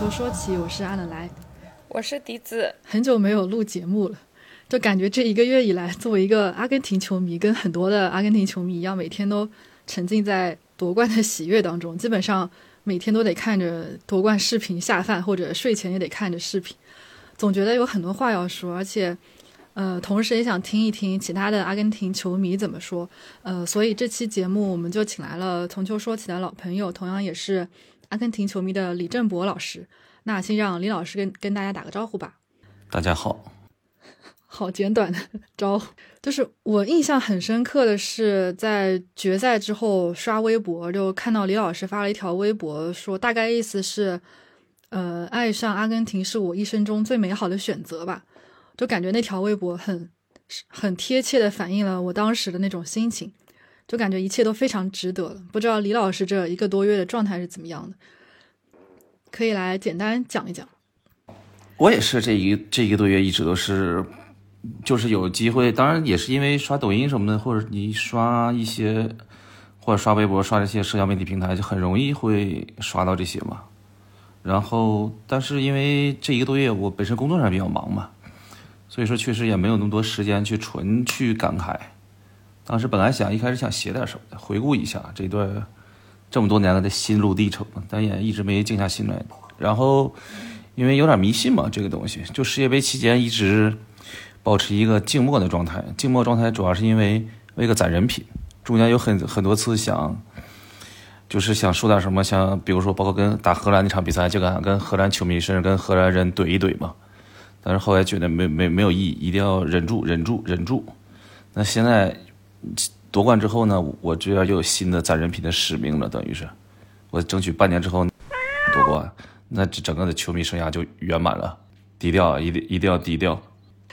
球说起，我是阿冷来，我是笛子，很久没有录节目了，就感觉这一个月以来，作为一个阿根廷球迷，跟很多的阿根廷球迷一样，每天都沉浸在夺冠的喜悦当中，基本上每天都得看着夺冠视频下饭，或者睡前也得看着视频，总觉得有很多话要说，而且。呃，同时也想听一听其他的阿根廷球迷怎么说。呃，所以这期节目我们就请来了从球说起的老朋友，同样也是阿根廷球迷的李振博老师。那先让李老师跟跟大家打个招呼吧。大家好。好简短的招呼，就是我印象很深刻的是在决赛之后刷微博，就看到李老师发了一条微博，说大概意思是，呃，爱上阿根廷是我一生中最美好的选择吧。就感觉那条微博很很贴切的反映了我当时的那种心情，就感觉一切都非常值得了。不知道李老师这一个多月的状态是怎么样的？可以来简单讲一讲。我也是这一这一个多月一直都是，就是有机会，当然也是因为刷抖音什么的，或者你刷一些或者刷微博、刷这些社交媒体平台，就很容易会刷到这些嘛。然后，但是因为这一个多月我本身工作上比较忙嘛。所以说，确实也没有那么多时间去纯去感慨。当时本来想一开始想写点什么，回顾一下这段这么多年来的心路历程，但也一直没静下心来。然后，因为有点迷信嘛，这个东西，就世界杯期间一直保持一个静默的状态。静默状态主要是因为为个攒人品，中间有很很多次想，就是想说点什么，像比如说包括跟打荷兰那场比赛，就敢跟荷兰球迷甚至跟荷兰人怼一怼嘛。但是后来觉得没没没有意义，一定要忍住，忍住，忍住。那现在夺冠之后呢，我就要又有新的攒人品的使命了，等于是我争取半年之后夺冠，那整个的球迷生涯就圆满了。低调啊，一定一定要低调。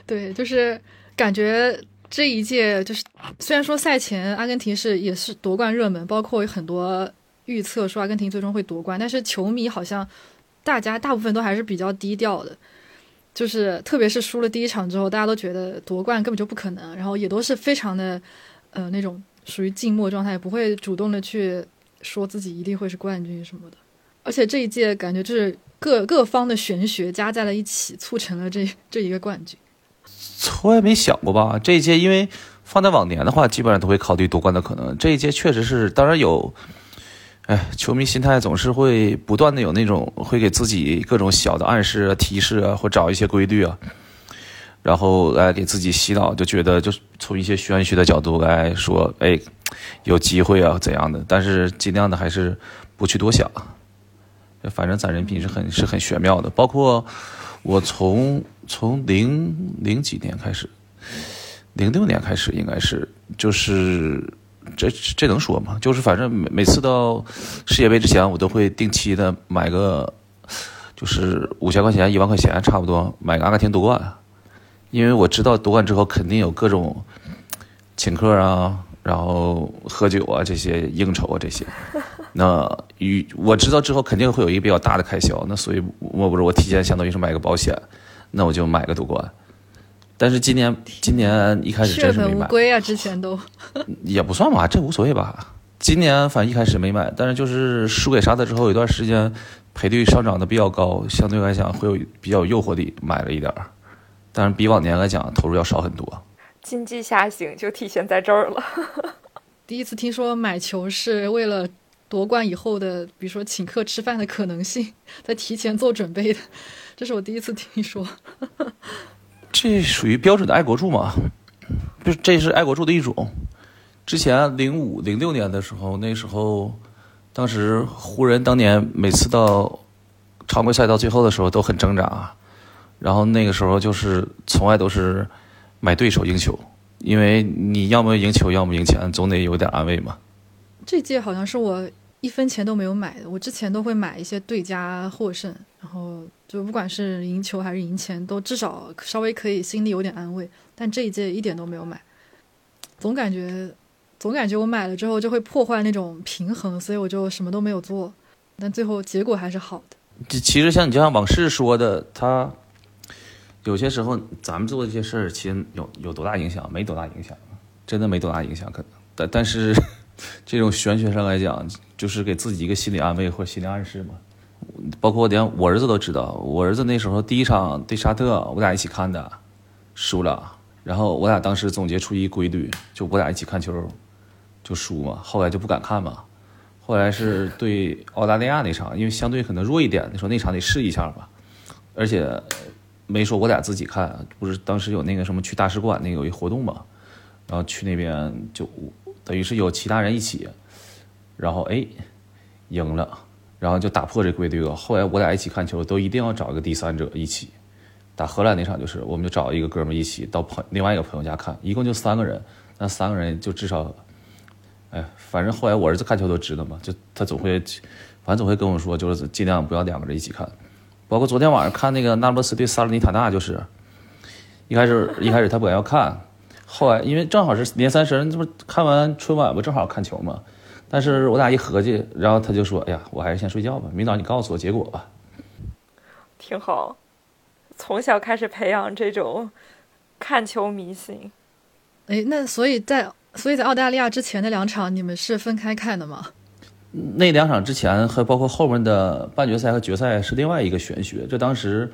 对，就是感觉这一届就是虽然说赛前阿根廷是也是夺冠热门，包括有很多预测说阿根廷最终会夺冠，但是球迷好像大家大部分都还是比较低调的。就是，特别是输了第一场之后，大家都觉得夺冠根本就不可能，然后也都是非常的，呃，那种属于静默状态，不会主动的去说自己一定会是冠军什么的。而且这一届感觉就是各各方的玄学加在了一起，促成了这这一个冠军。从来没想过吧？这一届因为放在往年的话，基本上都会考虑夺冠的可能。这一届确实是，当然有。哎，球迷心态总是会不断的有那种，会给自己各种小的暗示啊、提示啊，或找一些规律啊，然后来给自己洗脑，就觉得就从一些玄学的角度来说，哎，有机会啊怎样的？但是尽量的还是不去多想。反正攒人品是很是很玄妙的。包括我从从零零几年开始，零六年开始应该是就是。这这能说吗？就是反正每每次到世界杯之前，我都会定期的买个，就是五千块钱、一万块钱差不多买个阿根廷夺冠，因为我知道夺冠之后肯定有各种请客啊，然后喝酒啊这些应酬啊这些，那与我知道之后肯定会有一个比较大的开销，那所以莫不是我提前相当于是买个保险，那我就买个夺冠。但是今年 今年一开始真是没买，无归啊！之前都 也不算吧，这无所谓吧。今年反正一开始没买，但是就是输给沙特之后，有段时间赔率上涨的比较高，相对来讲会有比较诱惑力，买了一点儿。但是比往年来讲，投入要少很多。经济下行就体现在这儿了。第一次听说买球是为了夺冠以后的，比如说请客吃饭的可能性，在提前做准备的，这是我第一次听说。这属于标准的爱国柱嘛？不是，这是爱国柱的一种。之前零五零六年的时候，那时候，当时湖人当年每次到常规赛到最后的时候都很挣扎，然后那个时候就是从来都是买对手赢球，因为你要么赢球，要么赢钱，总得有点安慰嘛。这届好像是我一分钱都没有买的，我之前都会买一些对家获胜，然后。就不管是赢球还是赢钱，都至少稍微可以心里有点安慰。但这一届一点都没有买，总感觉，总感觉我买了之后就会破坏那种平衡，所以我就什么都没有做。但最后结果还是好的。其实像你就像往事说的，他有些时候咱们做的这些事儿，其实有有多大影响？没多大影响，真的没多大影响。可能但但是 这种玄学上来讲，就是给自己一个心理安慰或心理暗示嘛。包括连我儿子都知道，我儿子那时候第一场对沙特，我俩一起看的，输了。然后我俩当时总结出一规律，就我俩一起看球就输嘛，后来就不敢看嘛。后来是对澳大利亚那场，因为相对可能弱一点，那时候那场得试一下吧。而且没说我俩自己看，不是当时有那个什么去大使馆那个有一活动嘛，然后去那边就等于是有其他人一起，然后哎赢了，然后就打破这规律了。后来我俩一起看球，都一定要找一个第三者一起。打荷兰那场就是，我们就找一个哥们一起到朋另外一个朋友家看，一共就三个人，那三个人就至少，哎，反正后来我儿子看球都知道嘛，就他总会，反正总会跟我说，就是尽量不要两个人一起看。包括昨天晚上看那个那不勒斯对萨勒尼塔纳，就是一开始一开始他不敢要看，后来因为正好是年三十，这不看完春晚不正好看球嘛，但是我俩一合计，然后他就说，哎呀，我还是先睡觉吧，明早你告诉我结果吧。挺好。从小开始培养这种看球迷信，哎，那所以在所以在澳大利亚之前的两场，你们是分开看的吗？那两场之前和包括后面的半决赛和决赛是另外一个玄学。这当时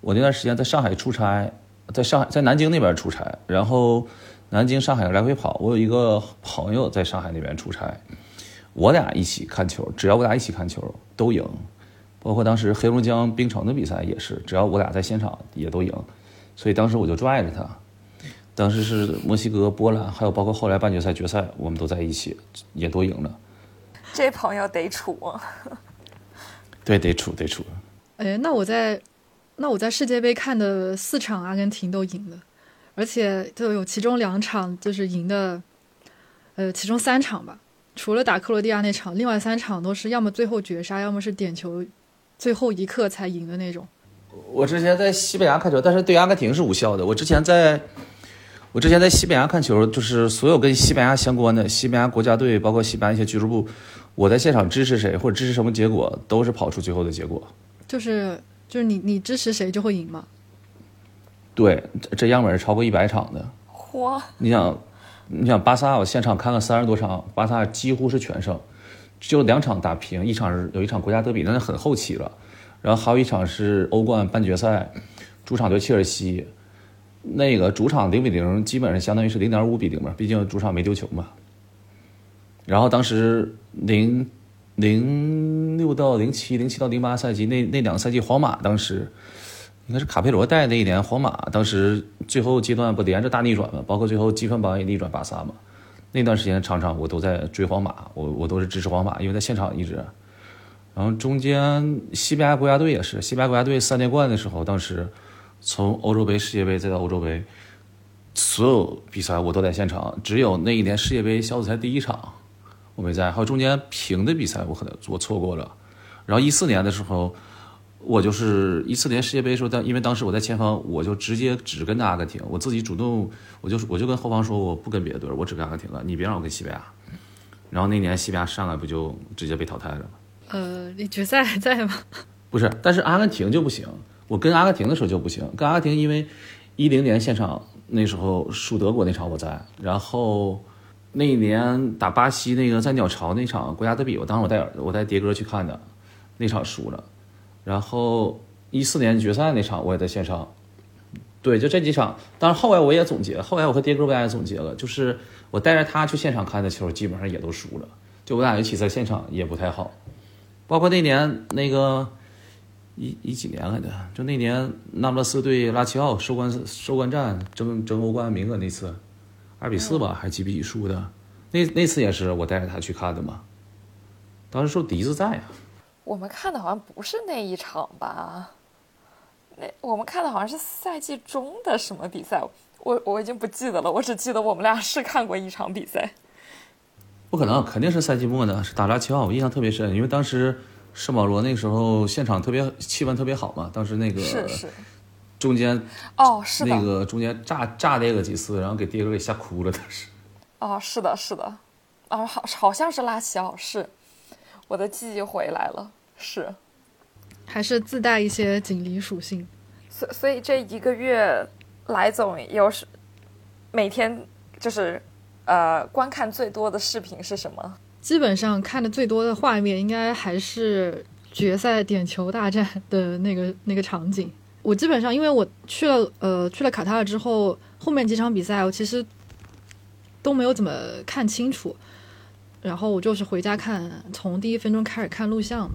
我那段时间在上海出差，在上海在南京那边出差，然后南京上海来回跑。我有一个朋友在上海那边出差，我俩一起看球，只要我俩一起看球都赢。包括当时黑龙江冰城的比赛也是，只要我俩在现场也都赢，所以当时我就拽着他。当时是墨西哥、波兰，还有包括后来半决赛、决赛，我们都在一起，也都赢了。这朋友得处。对，得处，得处。哎，那我在那我在世界杯看的四场，阿根廷都赢了，而且就有其中两场就是赢的，呃，其中三场吧，除了打克罗地亚那场，另外三场都是要么最后绝杀，要么是点球。最后一刻才赢的那种。我之前在西班牙看球，但是对阿根廷是无效的。我之前在，我之前在西班牙看球，就是所有跟西班牙相关的西班牙国家队，包括西班牙一些俱乐部，我在现场支持谁或者支持什么结果，都是跑出最后的结果。就是就是你你支持谁就会赢吗？对，这样本是超过一百场的。嚯！你想，你想巴萨，我现场看了三十多场，巴萨几乎是全胜。就两场打平，一场是有一场国家德比，那是很后期了，然后还有一场是欧冠半决赛，主场对切尔西，那个主场零比零，基本上相当于是零点五比零嘛，毕竟主场没丢球嘛。然后当时零零六到零七，零七到零八赛季那那两个赛季，皇马当时应该是卡佩罗带那一年，皇马当时最后阶段不连着大逆转嘛，包括最后积分榜也逆转巴萨嘛。那段时间场场我都在追皇马，我我都是支持皇马，因为在现场一直。然后中间西班牙国家队也是，西班牙国家队三连冠的时候，当时从欧洲杯、世界杯再到欧洲杯，所有比赛我都在现场，只有那一年世界杯小组赛第一场我没在，还有中间平的比赛我可能我错过了。然后一四年的时候。我就是一四年世界杯的时候，但因为当时我在前方，我就直接只跟着阿根廷，我自己主动，我就我就跟后方说，我不跟别的队，我只跟阿根廷了，你别让我跟西班牙。然后那年西班牙上来不就直接被淘汰了吗？呃，你决赛还在吗？不是，但是阿根廷就不行，我跟阿根廷的时候就不行，跟阿根廷因为一零年现场那时候输德国那场我在，然后那一年打巴西那个在鸟巢那场国家德比，我当时我带我带蝶哥去看的，那场输了。然后一四年决赛那场我也在现场，对，就这几场。但是后来我也总结，后来我和爹哥我俩也总结了，就是我带着他去现场看的球，基本上也都输了。就我俩一起在现场也不太好。包括那年那个一一几年来的，就那年那不勒斯对拉齐奥收官收官战争争欧冠名额那次，二比四吧还是几比几输的？那那次也是我带着他去看的嘛。当时说笛子在啊。我们看的好像不是那一场吧？那我们看的好像是赛季中的什么比赛？我我已经不记得了，我只记得我们俩是看过一场比赛。不可能，肯定是赛季末的，是打拉齐奥，我印象特别深，因为当时圣保罗那时候现场特别气氛特别好嘛，当时那个是是中间哦是那个中间炸炸那个几次，然后给爹哥给吓哭了，当时。哦，是的，是的，啊，好，好像是拉齐奥是。我的记忆回来了，是，还是自带一些锦鲤属性。所所以这一个月，来总有是每天就是呃观看最多的视频是什么？基本上看的最多的画面应该还是决赛点球大战的那个那个场景。我基本上因为我去了呃去了卡塔尔之后，后面几场比赛我其实都没有怎么看清楚，然后我就是回家看，从第一分钟开始看录像。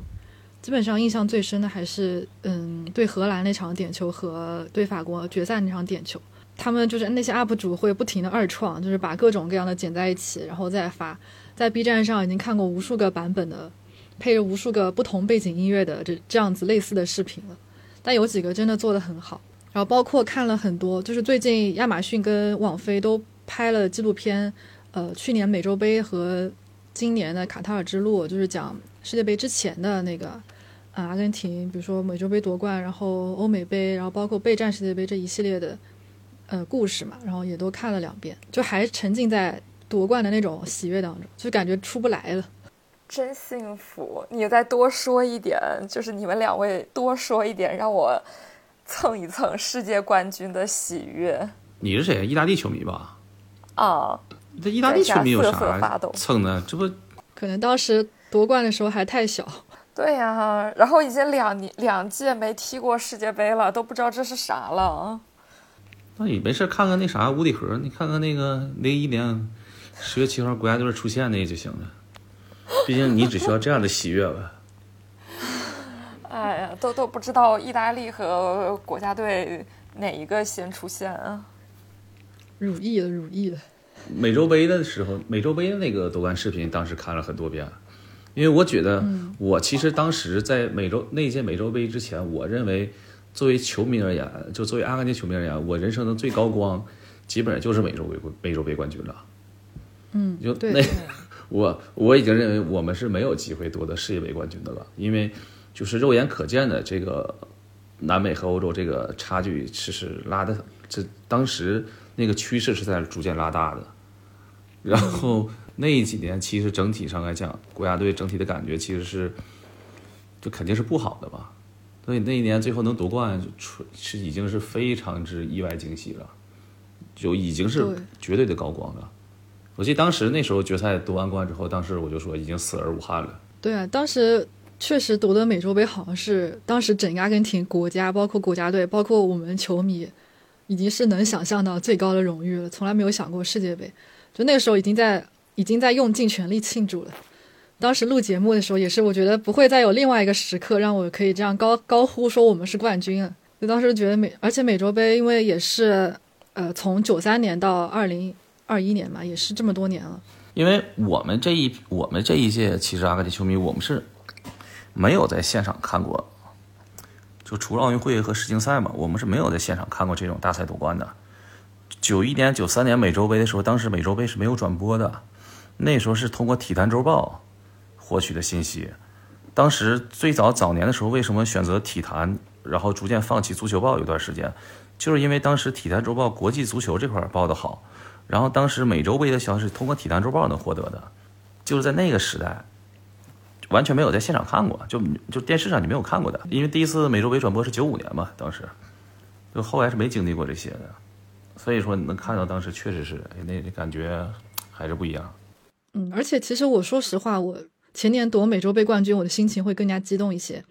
基本上印象最深的还是嗯对荷兰那场点球和对法国决赛那场点球。他们就是那些 UP 主会不停的二创，就是把各种各样的剪在一起，然后再发。在 B 站上已经看过无数个版本的，配着无数个不同背景音乐的这这样子类似的视频了。但有几个真的做得很好。然后包括看了很多，就是最近亚马逊跟网飞都拍了纪录片，呃，去年美洲杯和今年的卡塔尔之路，就是讲世界杯之前的那个，啊，阿根廷，比如说美洲杯夺冠，然后欧美杯，然后包括备战世界杯这一系列的。呃，故事嘛，然后也都看了两遍，就还沉浸在夺冠的那种喜悦当中，就感觉出不来了。真幸福！你再多说一点，就是你们两位多说一点，让我蹭一蹭世界冠军的喜悦。你是谁？意大利球迷吧？啊，这意大利球迷有啥发抖蹭的？这不可能当时夺冠的时候还太小，对呀、然后已经两年两届没踢过世界杯了，都不知道这是啥了。那你没事看看那啥无底盒，你看看那个零一年十月七号国家队出现那个就行了。毕竟你只需要这样的喜悦吧。哎呀，都都不知道意大利和国家队哪一个先出现啊？如意的，如意的。美洲杯的时候，美洲杯的那个夺冠视频，当时看了很多遍，因为我觉得，我其实当时在美洲那届美洲杯之前，我认为作为球迷而言，就作为阿根廷球迷而言，我人生的最高光，基本上就是美洲杯美洲杯冠军了。嗯，就那 我我已经认为我们是没有机会夺得世界杯冠军的了，因为就是肉眼可见的这个南美和欧洲这个差距其实拉的，这当时那个趋势是在逐渐拉大的。然后那几年其实整体上来讲，国家队整体的感觉其实是，就肯定是不好的吧。所以那一年最后能夺冠，出是已经是非常之意外惊喜了，就已经是绝对的高光了。我记得当时那时候决赛夺完冠之后，当时我就说已经死而无憾了。对啊，当时确实夺得美洲杯，好像是当时整个阿根廷国家，包括国家队，包括我们球迷，已经是能想象到最高的荣誉了。从来没有想过世界杯，就那个时候已经在已经在用尽全力庆祝了。当时录节目的时候，也是我觉得不会再有另外一个时刻让我可以这样高高呼说我们是冠军啊！就当时觉得美，而且美洲杯因为也是呃从九三年到二零二一年嘛，也是这么多年了。因为我们这一我们这一届其实阿根廷球迷，我们是没有在现场看过，就除了奥运会和世锦赛嘛，我们是没有在现场看过这种大赛夺冠的。九一年、九三年美洲杯的时候，当时美洲杯是没有转播的，那时候是通过《体坛周报》获取的信息。当时最早早年的时候，为什么选择体坛，然后逐渐放弃足球报有段时间，就是因为当时《体坛周报》国际足球这块报的好，然后当时美洲杯的消息通过《体坛周报》能获得的，就是在那个时代，完全没有在现场看过，就就电视上你没有看过的，因为第一次美洲杯转播是九五年嘛，当时，就后来是没经历过这些的，所以说你能看到当时确实是，那感觉还是不一样。嗯，而且其实我说实话，我前年夺美洲杯冠军，我的心情会更加激动一些。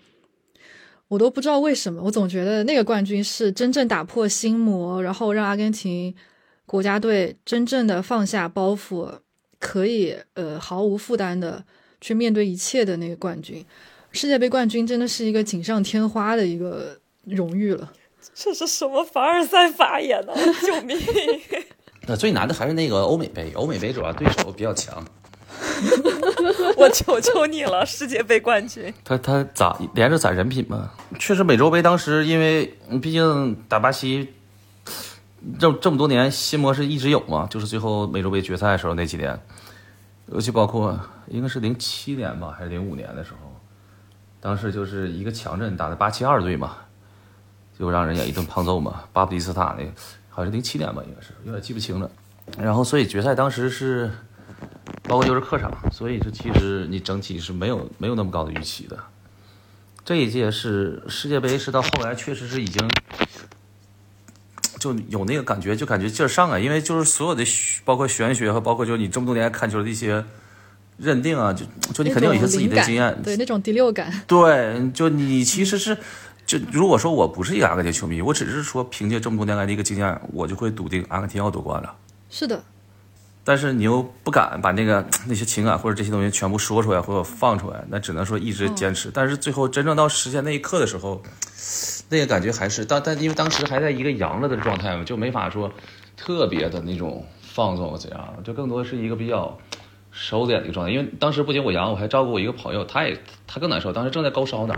我都不知道为什么，我总觉得那个冠军是真正打破心魔，然后让阿根廷国家队真正的放下包袱，可以呃毫无负担的去面对一切的那个冠军。世界杯冠军真的是一个锦上添花的一个荣誉了。这是什么凡尔赛发言呢？救命！那最难的还是那个欧美杯，欧美杯主要对手比较强。我求求你了，世界杯冠军！他他咋连着攒人品嘛？确实，美洲杯当时因为嗯毕竟打巴西这这么多年，新模式一直有嘛。就是最后美洲杯决赛的时候那几年，尤其包括应该是零七年吧，还是零五年的时候，当时就是一个强阵打的八七二队嘛，就让人家一顿胖揍嘛。巴布迪斯塔那好像是零七年吧，应该是有点记不清了。然后所以决赛当时是。包括就是客场，所以是其实你整体是没有没有那么高的预期的。这一届是世界杯，是到后来确实是已经就有那个感觉，就感觉劲儿上啊，因为就是所有的包括玄学和包括就是你这么多年看球的一些认定啊，就就你肯定有一些自己的经验，对那种第六感，对，就你其实是，就如果说我不是一个阿根廷球迷，我只是说凭借这么多年来的一个经验，我就会笃定阿根廷要夺冠了。是的，但是你又不敢把那个 那些情感或者这些东西全部说出来或者放出来，那只能说一直坚持。但是最后真正到实现那一刻的时候，那个感觉还是当但因为当时还在一个阳了的状态嘛，就没法说特别的那种放纵怎样，就更多是一个比较。收敛的一个状态，因为当时不仅我阳，我还照顾我一个朋友，他也他更难受，当时正在高烧呢，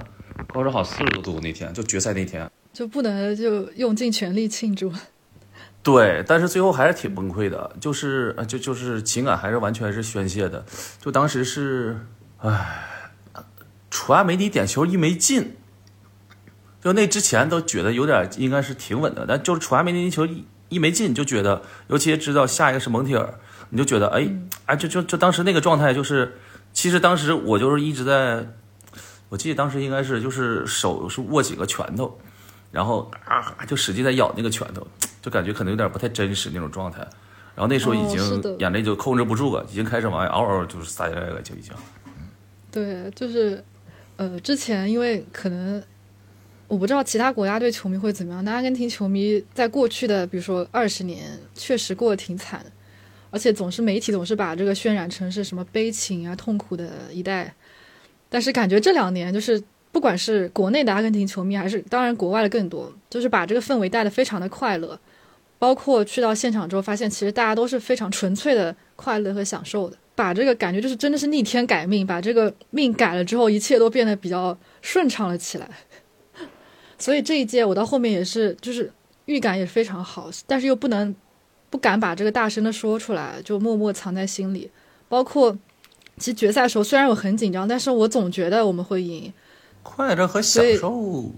高烧好四十多度那天，就决赛那天，就不能就用尽全力庆祝。对，但是最后还是挺崩溃的，就是就就是情感还是完全是宣泄的，就当时是，唉，楚阿梅尼点球一没进，就那之前都觉得有点应该是挺稳的，但就是楚阿梅尼球一一没进，就觉得，尤其知道下一个是蒙蒂尔。你就觉得哎哎，就就就当时那个状态，就是其实当时我就是一直在，我记得当时应该是就是手是握几个拳头，然后啊就使劲在咬那个拳头，就感觉可能有点不太真实那种状态。然后那时候已经眼泪就控制不住了，已经开始往外嗷嗷就是撒下来了，就已经。对，就是呃，之前因为可能我不知道其他国家队球迷会怎么样，但阿根廷球迷在过去的比如说二十年，确实过得挺惨。而且总是媒体总是把这个渲染成是什么悲情啊、痛苦的一代，但是感觉这两年就是不管是国内的阿根廷球迷，还是当然国外的更多，就是把这个氛围带的非常的快乐。包括去到现场之后，发现其实大家都是非常纯粹的快乐和享受的，把这个感觉就是真的是逆天改命，把这个命改了之后，一切都变得比较顺畅了起来。所以这一届我到后面也是就是预感也非常好，但是又不能。不敢把这个大声的说出来，就默默藏在心里。包括其实决赛的时候，虽然我很紧张，但是我总觉得我们会赢。快乐和享受，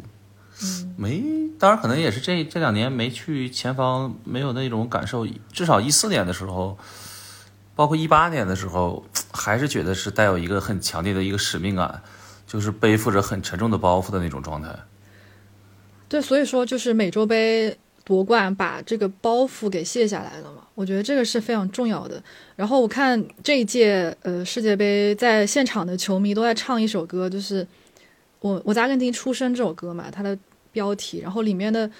没，当然可能也是这这两年没去前方，没有那种感受。至少一四年的时候，包括一八年的时候，还是觉得是带有一个很强烈的一个使命感，就是背负着很沉重的包袱的那种状态。对，所以说就是美洲杯。夺冠把这个包袱给卸下来了嘛？我觉得这个是非常重要的。然后我看这一届呃世界杯，在现场的球迷都在唱一首歌，就是我我在阿根廷出生这首歌嘛，它的标题，然后里面的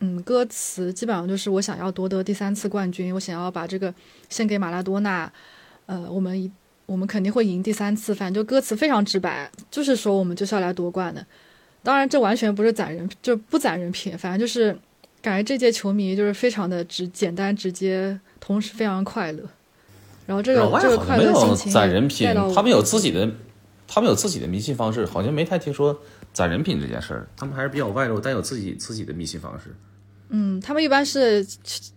嗯歌词基本上就是我想要夺得第三次冠军，我想要把这个献给马拉多纳，呃，我们一我们肯定会赢第三次，反正就歌词非常直白，就是说我们就是要来夺冠的。当然这完全不是攒人，就不攒人品，反正就是。感觉这届球迷就是非常的直简单直接，同时非常快乐。然后这个这个快乐心情攒人品，他们有自己的，他们有自己的迷信方式，好像没太听说攒人品这件事儿。他们还是比较外露，但有自己自己的迷信方式。嗯，他们一般是，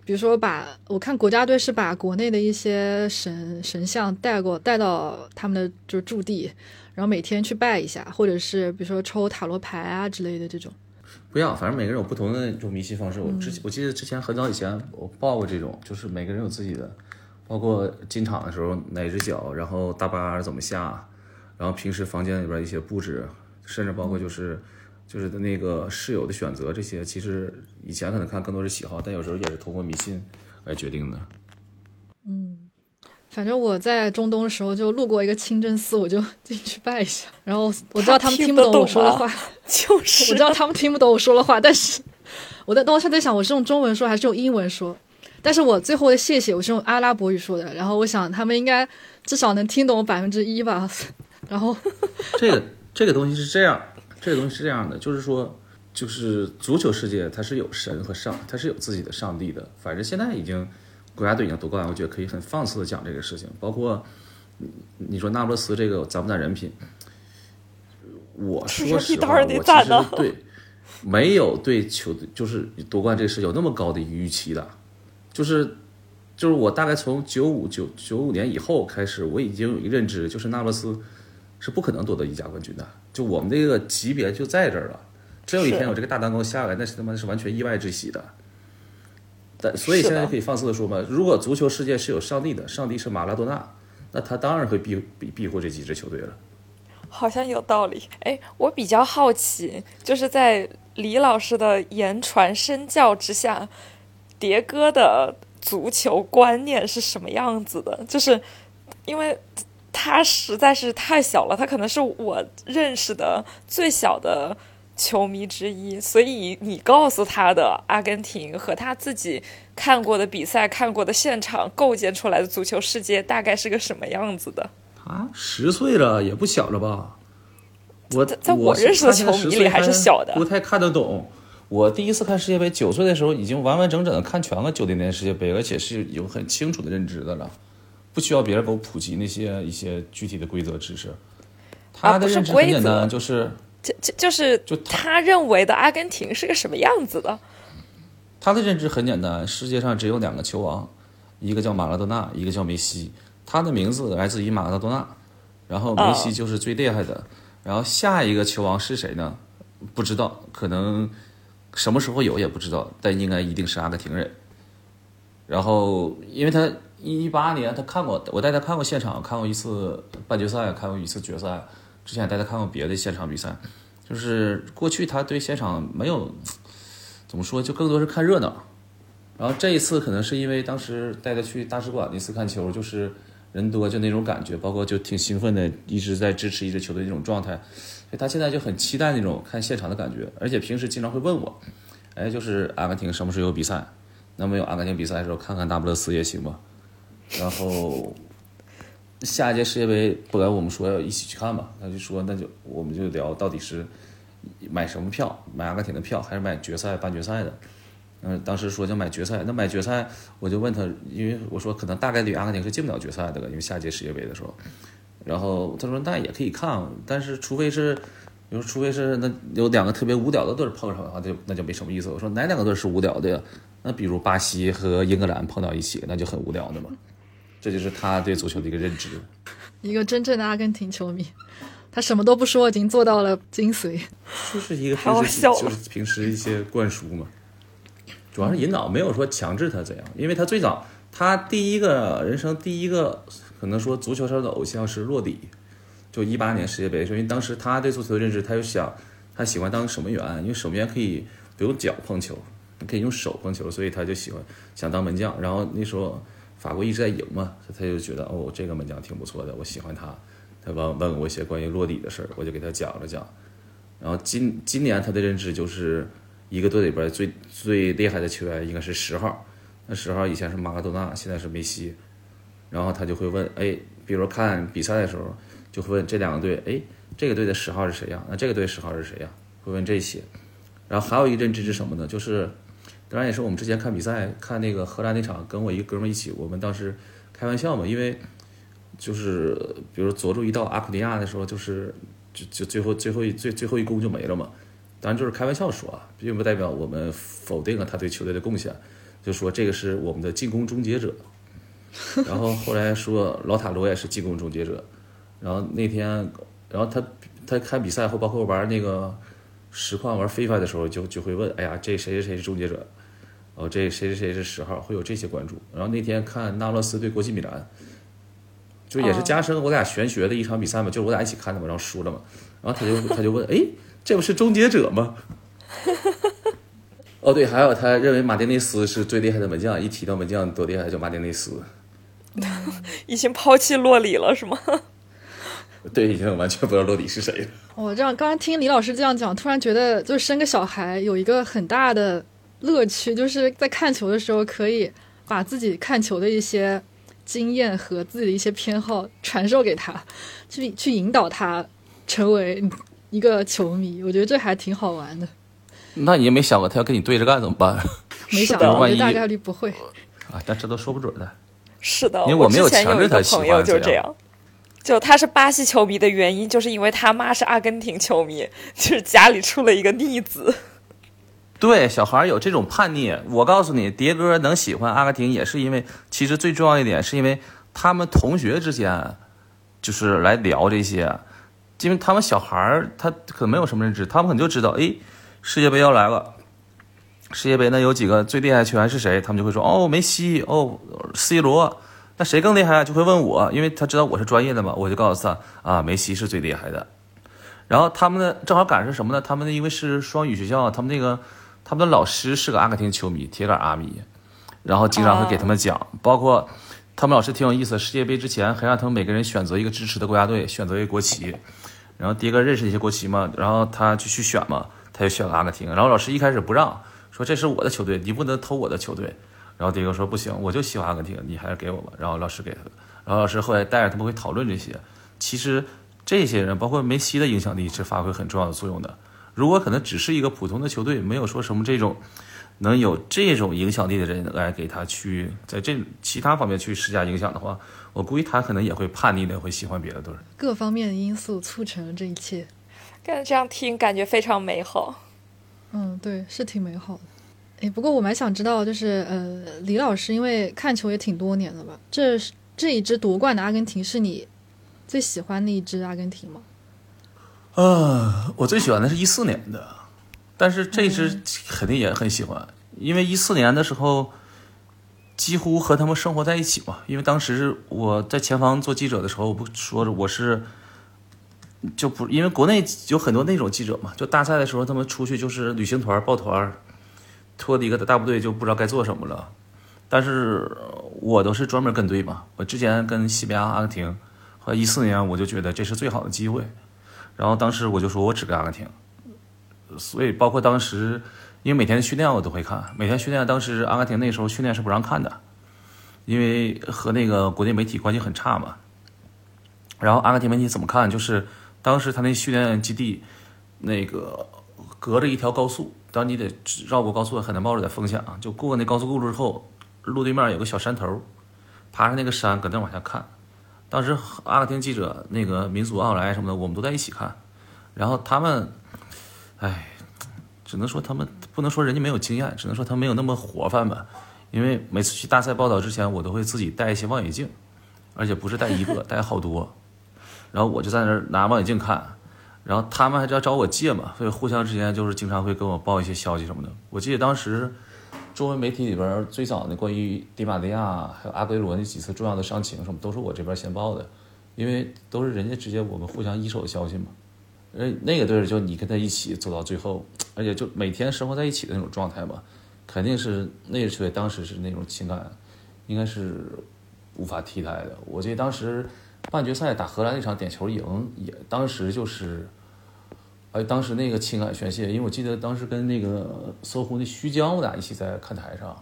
比如说把我看国家队是把国内的一些神神像带过带到他们的就是驻地，然后每天去拜一下，或者是比如说抽塔罗牌啊之类的这种。不一样，反正每个人有不同的这种迷信方式。我之我记得之前很早以前我报过这种，就是每个人有自己的，包括进场的时候哪只脚，然后大巴怎么下，然后平时房间里边一些布置，甚至包括就是就是那个室友的选择这些，其实以前可能看更多是喜好，但有时候也是通过迷信来决定的。嗯。反正我在中东的时候，就路过一个清真寺，我就 进去拜一下。然后我知道他们听不懂我说的话，就是我知道他们听不懂我说的话，但是我在当时在想，我是用中文说还是用英文说？但是我最后的谢谢我是用阿拉伯语说的。然后我想他们应该至少能听懂百分之一吧。然后 这个这个东西是这样，这个东西是这样的，就是说，就是足球世界它是有神和上，它是有自己的上帝的。反正现在已经。国家队已经夺冠，我觉得可以很放肆的讲这个事情。包括你说那不勒斯这个攒不攒人品？我说实话，我其实对没有对球队就是夺冠这事有那么高的预期的。就是就是我大概从九五九九五年以后开始，我已经有一个认知，就是那不勒斯是不可能夺得一甲冠军的。就我们这个级别就在这儿了。真有一天有这个大蛋糕下来，那是他妈是完全意外之喜的。但所以现在可以放肆的说嘛，如果足球世界是有上帝的，上帝是马拉多纳，那他当然会庇庇庇护这几支球队了。好像有道理。哎，我比较好奇，就是在李老师的言传身教之下，迭戈的足球观念是什么样子的？就是因为他实在是太小了，他可能是我认识的最小的球迷之一，所以你告诉他的阿根廷和他自己看过的比赛、看过的现场构建出来的足球世界大概是个什么样子的？啊，十岁了也不小了吧？我在我认识的球迷里还是小的不太看得懂。我第一次看世界杯，九岁的时候已经完完整整的看全了九零年世界杯，而且是有很清楚的认知的了，不需要别人给我普及那些一些具体的规则知识。他的认知很简单，就是就就就是就他他认为的阿根廷是个什么样子的？他的认知很简单，世界上只有两个球王，一个叫马拉多纳，一个叫梅西。他的名字来自于马拉多纳，然后梅西就是最厉害的。然后下一个球王是谁呢？不知道，可能什么时候有也不知道，但应该一定是阿根廷人。然后，因为他一八年他看过，我带他看过现场，看过一次半决赛，看过一次决赛。之前带他看过别的现场比赛，就是过去他对现场没有 怎么说，就更多是看热闹。然后这一次可能是因为当时带他去大使馆那次看球，就是人多就那种感觉，包括就挺兴奋的，一直在支持一支球队那种状态，所以他现在就很期待那种看现场的感觉，而且平时经常会问我，哎，就是阿根廷什么时候有比赛？那么有阿根廷比赛的时候看看那不勒斯也行吧。然后下一届世界杯本来我们说要一起去看嘛，他就说那就我们就聊到底是买什么票，买阿根廷的票还是买决赛半决赛的？嗯，当时说就买决赛，那买决赛我就问他，因为我说可能大概率阿根廷是进不了决赛的了，因为下届世界杯的时候，然后他说那也可以看，但是除非是，比如除非是那有两个特别无聊的队碰上的话，就那就没什么意思。我说哪两个队是无聊的呀？那比如巴西和英格兰碰到一起，那就很无聊的嘛。这就是他对足球的一个认知。一个真正的阿根廷球迷，他什么都不说，已经做到了精髓。就是一个太好平时笑就是平时一些灌输嘛，主要是引导，没有说强制他怎样，因为他最早他第一个人生第一个可能说足球上的偶像是洛迪，就一八年世界杯，因为当时他对足球的认知，他就想他喜欢当守门员，因为守门员可以不用脚碰球，可以用手碰球，所以他就喜欢想当门将。然后那时候法国一直在赢嘛，他就觉得哦这个门将挺不错的，我喜欢他。他问问我一些关于洛迪的事儿，我就给他讲了讲。然后今今年他的认知就是一个队里边最最厉害的球员应该是十号，那十号以前是马拉多纳，现在是梅西。然后他就会问，哎，比如看比赛的时候，就会问这两个队，哎，这个队的十号是谁呀？那这个队十号是谁呀？会问这些。然后还有一个认知是什么呢？就是，当然也是我们之前看比赛，看那个荷兰那场，跟我一哥们一起，我们当时开玩笑嘛，因为就是比如佐助一到阿库尼亚的时候，就是就就最后最后一最最后一攻就没了嘛。当然就是开玩笑说啊，并不代表我们否定了他对球队的贡献，就说这个是我们的进攻终结者。然后后来说老塔罗也是进攻终结者，然后那天，然后他他看比赛后，包括玩那个实况玩非法的时候，就就会问，哎呀，这谁谁谁是终结者？哦，这谁谁谁是十号？会有这些关注。然后那天看那不勒斯对国际米兰，就也是加深我俩玄学的一场比赛嘛，就是我俩一起看的嘛，然后输了嘛，然后他就他就问，哎，这不是终结者吗？哦，对，还有他认为马丁内斯是最厉害的门将，一提到门将多厉害就马丁内斯。已经抛弃洛里了是吗？对，已经完全不知道洛里是谁了。我这样刚刚听李老师这样讲，突然觉得就是生个小孩有一个很大的乐趣，就是在看球的时候可以把自己看球的一些经验和自己的一些偏好传授给他，去去引导他成为一个球迷。我觉得这还挺好玩的。那你也没想过他要跟你对着干怎么办没想 到，我觉得大概率不会。啊？但这都说不准的。是的，因为我没有之前有一强制他朋友欢就是这样，就他是巴西球迷的原因，就是因为他妈是阿根廷球迷，就是家里出了一个逆子。对，小孩有这种叛逆。我告诉你，蝶哥能喜欢阿根廷，也是因为其实最重要一点，是因为他们同学之间就是来聊这些，因为他们小孩他可能没有什么认知，他们可能就知道，哎，世界杯要来了。世界杯那有几个最厉害球员是谁？他们就会说哦，梅西，哦，C 罗。那谁更厉害？就会问我，因为他知道我是专业的嘛，我就告诉他啊，梅西是最厉害的。然后他们呢，正好赶上什么呢？他们，因为是双语学校，他们那个他们的老师是个阿根廷球迷，铁杆阿迷，然后经常会给他们讲，包括他们老师挺有意思，世界杯之前还让他们每个人选择一个支持的国家队，选择一个国旗。然后第一个认识一些国旗嘛，然后他就去选嘛，他就选了阿根廷。然后老师一开始不让，说这是我的球队，你不能偷我的球队。然后第一个说不行，我就喜欢阿根廷，你还是给我吧。然后老师给他，然后老师后来带着他们会讨论这些。其实这些人，包括梅西的影响力是发挥很重要的作用的。如果可能只是一个普通的球队，没有说什么这种能有这种影响力的人来给他去在这其他方面去施加影响的话，我估计他可能也会叛逆的，会喜欢别的队。各方面的因素促成了这一切。感觉这样听感觉非常美好。嗯，对，是挺美好的。哎，不过我蛮想知道，就是呃，李老师因为看球也挺多年了吧？这这一支夺冠的阿根廷是你最喜欢的一支阿根廷吗？呃，我最喜欢的是一四年的，但是这支肯定也很喜欢，因为一四年的时候几乎和他们生活在一起嘛。因为当时我在前方做记者的时候，我不说着我是就不因为国内有很多那种记者嘛，就大赛的时候他们出去就是旅行团抱团。拖的一个大部队就不知道该做什么了，但是我都是专门跟队嘛。我之前跟西班牙、阿根廷，后来一四年我就觉得这是最好的机会，然后当时我就说我只跟阿根廷。所以包括当时，因为每天训练我都会看，每天训练当时阿根廷那时候训练是不让看的，因为和那个国内媒体关系很差嘛。然后阿根廷媒体怎么看？就是当时他那训练基地那个隔着一条高速。当你得绕过高速，很难冒着点风险啊！就过那高速公路之后，路对面有个小山头，爬上那个山，搁那往下看。当时阿根廷记者那个民族奥莱什么的，我们都在一起看。然后他们，哎，只能说他们不能说人家没有经验，只能说他没有那么活泛吧。因为每次去大赛报道之前，我都会自己带一些望远镜，而且不是带一个，带好多。然后我就在那儿拿望远镜看。然后他们还要找我借嘛，所以互相之间就是经常会跟我报一些消息什么的。我记得当时中文媒体里边最早的关于迪马利亚还有阿圭罗那几次重要的伤情什么，都是我这边先报的，因为都是人家直接我们互相一手的消息嘛。呃，那个队就你跟他一起走到最后，而且就每天生活在一起的那种状态嘛，肯定是那个球队当时是那种情感，应该是无法替代的。我记得当时半决赛打荷兰那场点球赢，也当时就是。哎，当时那个情感宣泄，因为我记得当时跟那个搜狐那徐江，我俩一起在看台上，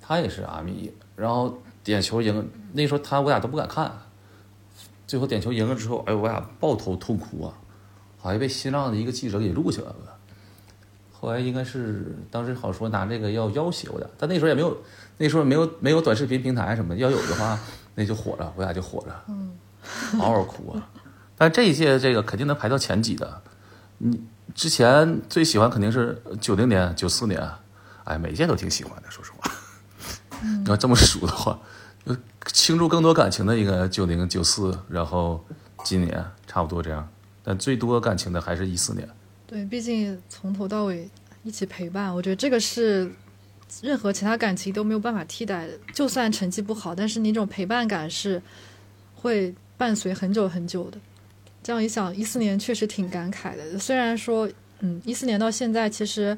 他也是阿米，然后点球赢，那时候他我俩都不敢看，最后点球赢了之后，哎，我俩抱头痛哭啊，好像被新浪的一个记者给录下来了。后来应该是当时好说拿这个要要挟我俩，但那时候也没有，那时候没有没有短视频平台什么的，要有的话那就火了，我俩就火了，嗷嗷哭啊。但这一届这个肯定能排到前几的。你之前最喜欢肯定是九零年、九四年，哎，每一届都挺喜欢的。说实话，你要这么数的话，倾注更多感情的一个九零、九四，然后今年差不多这样。但最多感情的还是一四年。对，毕竟从头到尾一起陪伴，我觉得这个是任何其他感情都没有办法替代的。就算成绩不好，但是那种陪伴感是会伴随很久很久的。这样一想，一四年确实挺感慨的。虽然说，嗯，一四年到现在，其实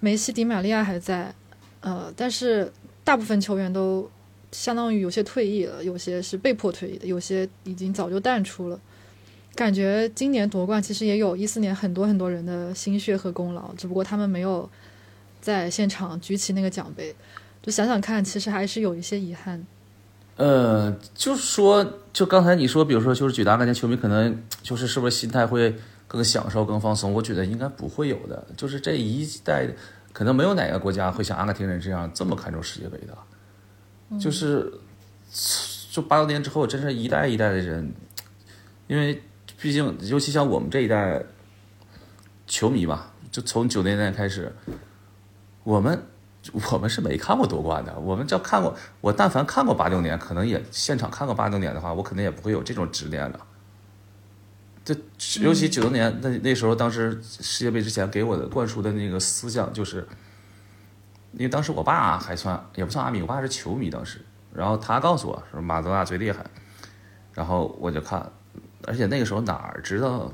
梅西、迪玛利亚还在，呃，但是大部分球员都相当于有些退役了，有些是被迫退役的，有些已经早就淡出了。感觉今年夺冠其实也有一四年很多很多人的心血和功劳，只不过他们没有在现场举起那个奖杯。就想想看，其实还是有一些遗憾。呃，就说，就刚才你说，比如说，就是举阿根廷球迷可能就是是不是心态会更享受、更放松？我觉得应该不会有的。就是这一代，可能没有哪个国家会像阿根廷人这样这么看重世界杯的。就是，就八六年之后，真是一代一代的人，因为毕竟，尤其像我们这一代球迷吧，就从九零年代开始，我们。我们是没看过夺冠的，我们只要看过，我但凡看过八六年，可能也现场看过八六年的话，我可能也不会有这种执念了。这尤其九六年那那时候，当时世界杯之前给我的灌输的那个思想就是，因为当时我爸还算也不算阿米，我爸是球迷当时，然后他告诉我说马泽纳最厉害，然后我就看，而且那个时候哪儿知道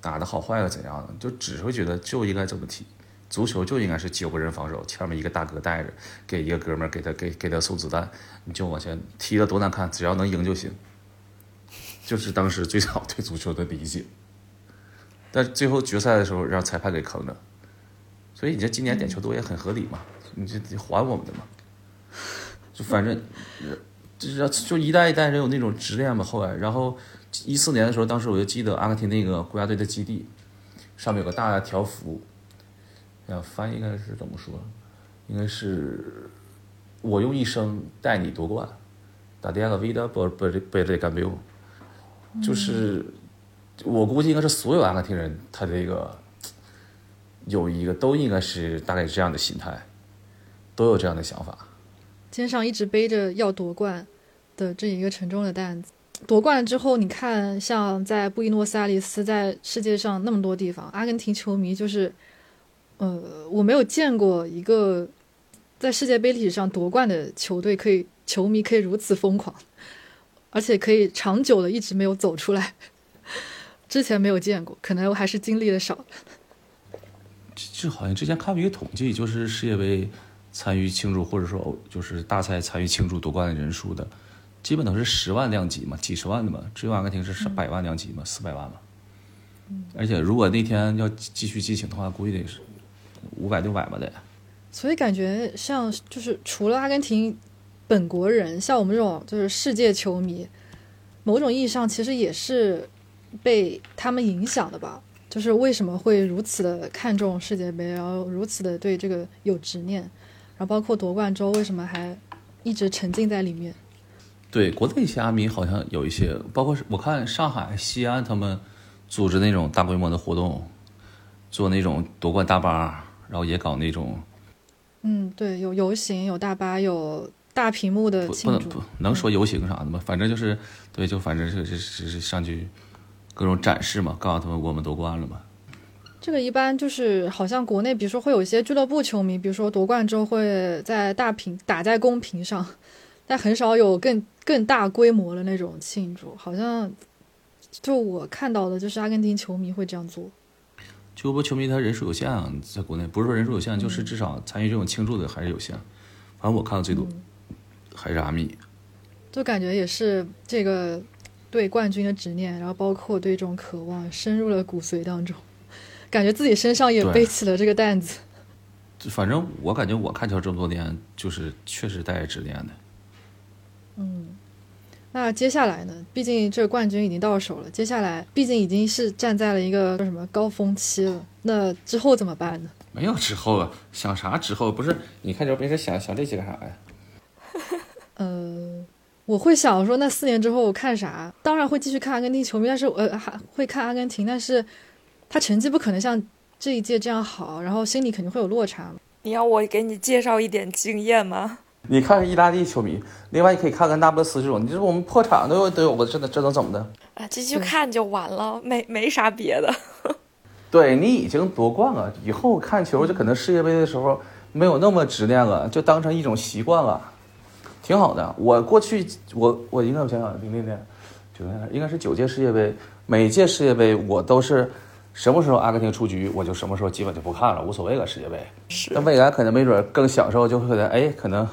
打的好坏了怎样的，就只会觉得就应该这么踢。足球就应该是九个人防守，前面一个大哥带着，给一个哥们儿给他给给他送子弹，你就往前踢的多难看，只要能赢就行。就是当时最早对足球的理解。但最后决赛的时候让裁判给坑了，所以你这今年点球多也很合理嘛，你这得还我们的嘛。就反正，就是就一代一代人有那种执念嘛。后来，然后一四年的时候，当时我就记得阿根廷那个国家队的基地上面有个大的条幅，呀，翻译应该是怎么说？应该是我用一生带你夺冠，打第二个 campeón，就是。我估计应该是所有阿根廷人，他这个有一个都应该是大概这样的心态，都有这样的想法。肩上一直背着要夺冠的这一个沉重的担子。夺冠了之后，你看，像在布宜诺斯艾利斯，在世界上那么多地方，阿根廷球迷就是，呃，我没有见过一个在世界杯历史上夺冠的球队可以球迷可以如此疯狂，而且可以长久的一直没有走出来。之前没有见过，可能我还是经历的少。这好像之前看过一个统计，就是世界杯参与庆祝或者说就是大赛参与庆祝夺冠的人数的，基本都是十万量级嘛，几十万的嘛。只有阿根廷是百万量级嘛，四百万嘛。而且如果那天要继续激情的话，估计得是五百六百吧得。所以感觉像就是除了阿根廷本国人，像我们这种就是世界球迷，某种意义上其实也是。被他们影响的吧，就是为什么会如此的看重世界杯，然后如此的对这个有执念，然后包括夺冠之后为什么还一直沉浸在里面？对，国内一些阿迷好像有一些，包括我看上海、西安他们组织那种大规模的活动，做那种夺冠大巴，然后也搞那种，嗯，对，有游行，有大巴，有大屏幕的庆祝，不能不能说游行啥的吗？反正就是对，就反正是是是上去。各种展示嘛，告诉他们我们夺冠了嘛。这个一般就是好像国内，比如说会有一些俱乐部球迷，比如说夺冠之后会在大屏打在公屏上，但很少有更更大规模的那种庆祝。好像就我看到的，就是阿根廷球迷会这样做。俱乐部球迷他人数有限啊，在国内不是说人数有限，就是至少参与这种庆祝的还是有限。反正我看到最多还是阿密，就感觉也是这个。对冠军的执念，然后包括对这种渴望，深入了骨髓当中，感觉自己身上也背起了这个担子。反正我感觉我看球这么多年，就是确实带着执念的。嗯，那接下来呢？毕竟这个冠军已经到手了，接下来毕竟已经是站在了一个叫什么高峰期了。那之后怎么办呢？没有之后啊，想啥之后？不是你看球平时想想这些干啥呀？呃。我会想说，那四年之后我看啥？当然会继续看阿根廷球迷，但是呃还会看阿根廷，但是他成绩不可能像这一届这样好，然后心里肯定会有落差。你要我给你介绍一点经验吗？你看看意大利球迷，另外你可以看看那不勒斯这种，你这我们破产都有都有，我这这能怎么的？啊，继续看就完了，没没啥别的。对你已经夺冠了，以后看球就可能世界杯的时候没有那么执念了，就当成一种习惯了。挺好的，我过去我我应该我想想零零年九年应该是九届世界杯，每届世界杯我都是什么时候阿根廷出局，我就什么时候基本就不看了，无所谓了。世界杯，那未来可能没准更享受，就会的哎，可能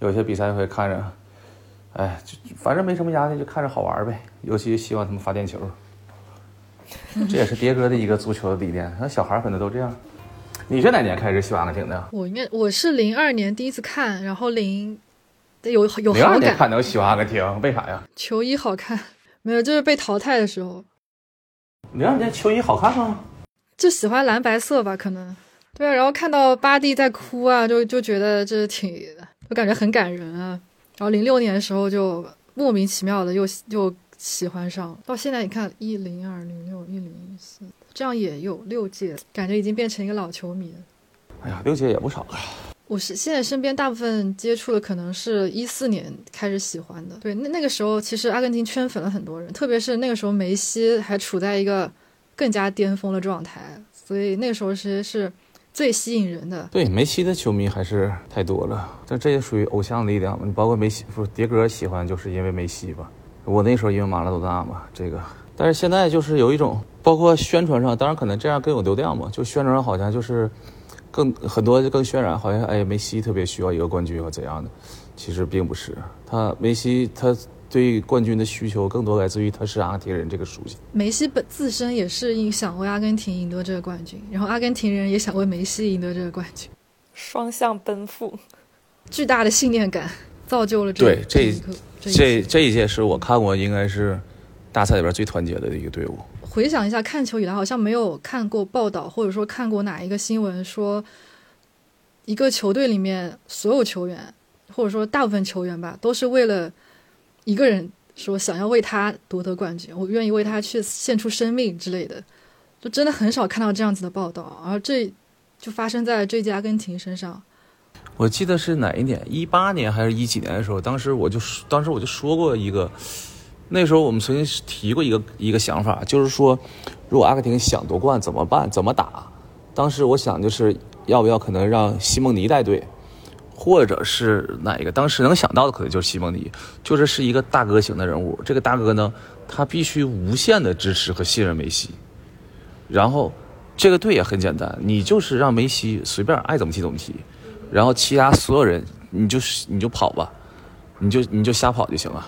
有些比赛会看着，哎，就反正没什么压力，就看着好玩呗。尤其希望他们发电球，这也是迭哥的一个足球的理念。那小孩可能都这样。你是哪年开始喜欢阿根廷的？我应该我是零二年第一次看，然后零。有有好感。零看能喜欢阿根廷，为啥呀？球衣好看，没有就是被淘汰的时候。零二年球衣好看吗？就喜欢蓝白色吧，可能。对啊，然后看到巴蒂在哭啊，就就觉得这挺，就感觉很感人啊。然后零六年的时候就莫名其妙的又又喜欢上，到现在你看一零二零六一零一四，这样也有六届，感觉已经变成一个老球迷了。哎呀，六届也不少了。我是现在身边大部分接触的可能是一四年开始喜欢的，对，那那个时候其实阿根廷圈粉了很多人，特别是那个时候梅西还处在一个更加巅峰的状态，所以那个时候其实是最吸引人的。对，梅西的球迷还是太多了，但这也属于偶像的力量。你包括梅西，不是迭哥喜欢就是因为梅西吧？我那时候因为马拉多纳嘛，这个，但是现在就是有一种，包括宣传上，当然可能这样更有流量嘛，就宣传上好像就是。更很多就更渲染，好像哎梅西特别需要一个冠军或怎样的，其实并不是。他梅西他对冠军的需求更多来自于他是阿根廷人这个属性。梅西本自身也是想为阿根廷赢得这个冠军，然后阿根廷人也想为梅西赢得这个冠军，双向奔赴，巨大的信念感造就了这对这一个这这一届是我看过应该是大赛里边最团结的一个队伍。回想一下，看球以来好像没有看过报道，或者说看过哪一个新闻说，一个球队里面所有球员，或者说大部分球员吧，都是为了一个人说想要为他夺得冠军，我愿意为他去献出生命之类的，就真的很少看到这样子的报道，而这就发生在这届阿根廷身上。我记得是哪一年，一八年还是一几年的时候，当时我就当时我就说过一个。那时候我们曾经提过一个一个想法，就是说，如果阿根廷想夺冠怎么办？怎么打？当时我想就是要不要可能让西蒙尼带队，或者是哪一个？当时能想到的可能就是西蒙尼，就是是一个大哥型的人物。这个大哥呢，他必须无限的支持和信任梅西。然后这个队也很简单，你就是让梅西随便爱怎么踢怎么踢，然后其他所有人你就是你就跑吧。你就你就瞎跑就行了，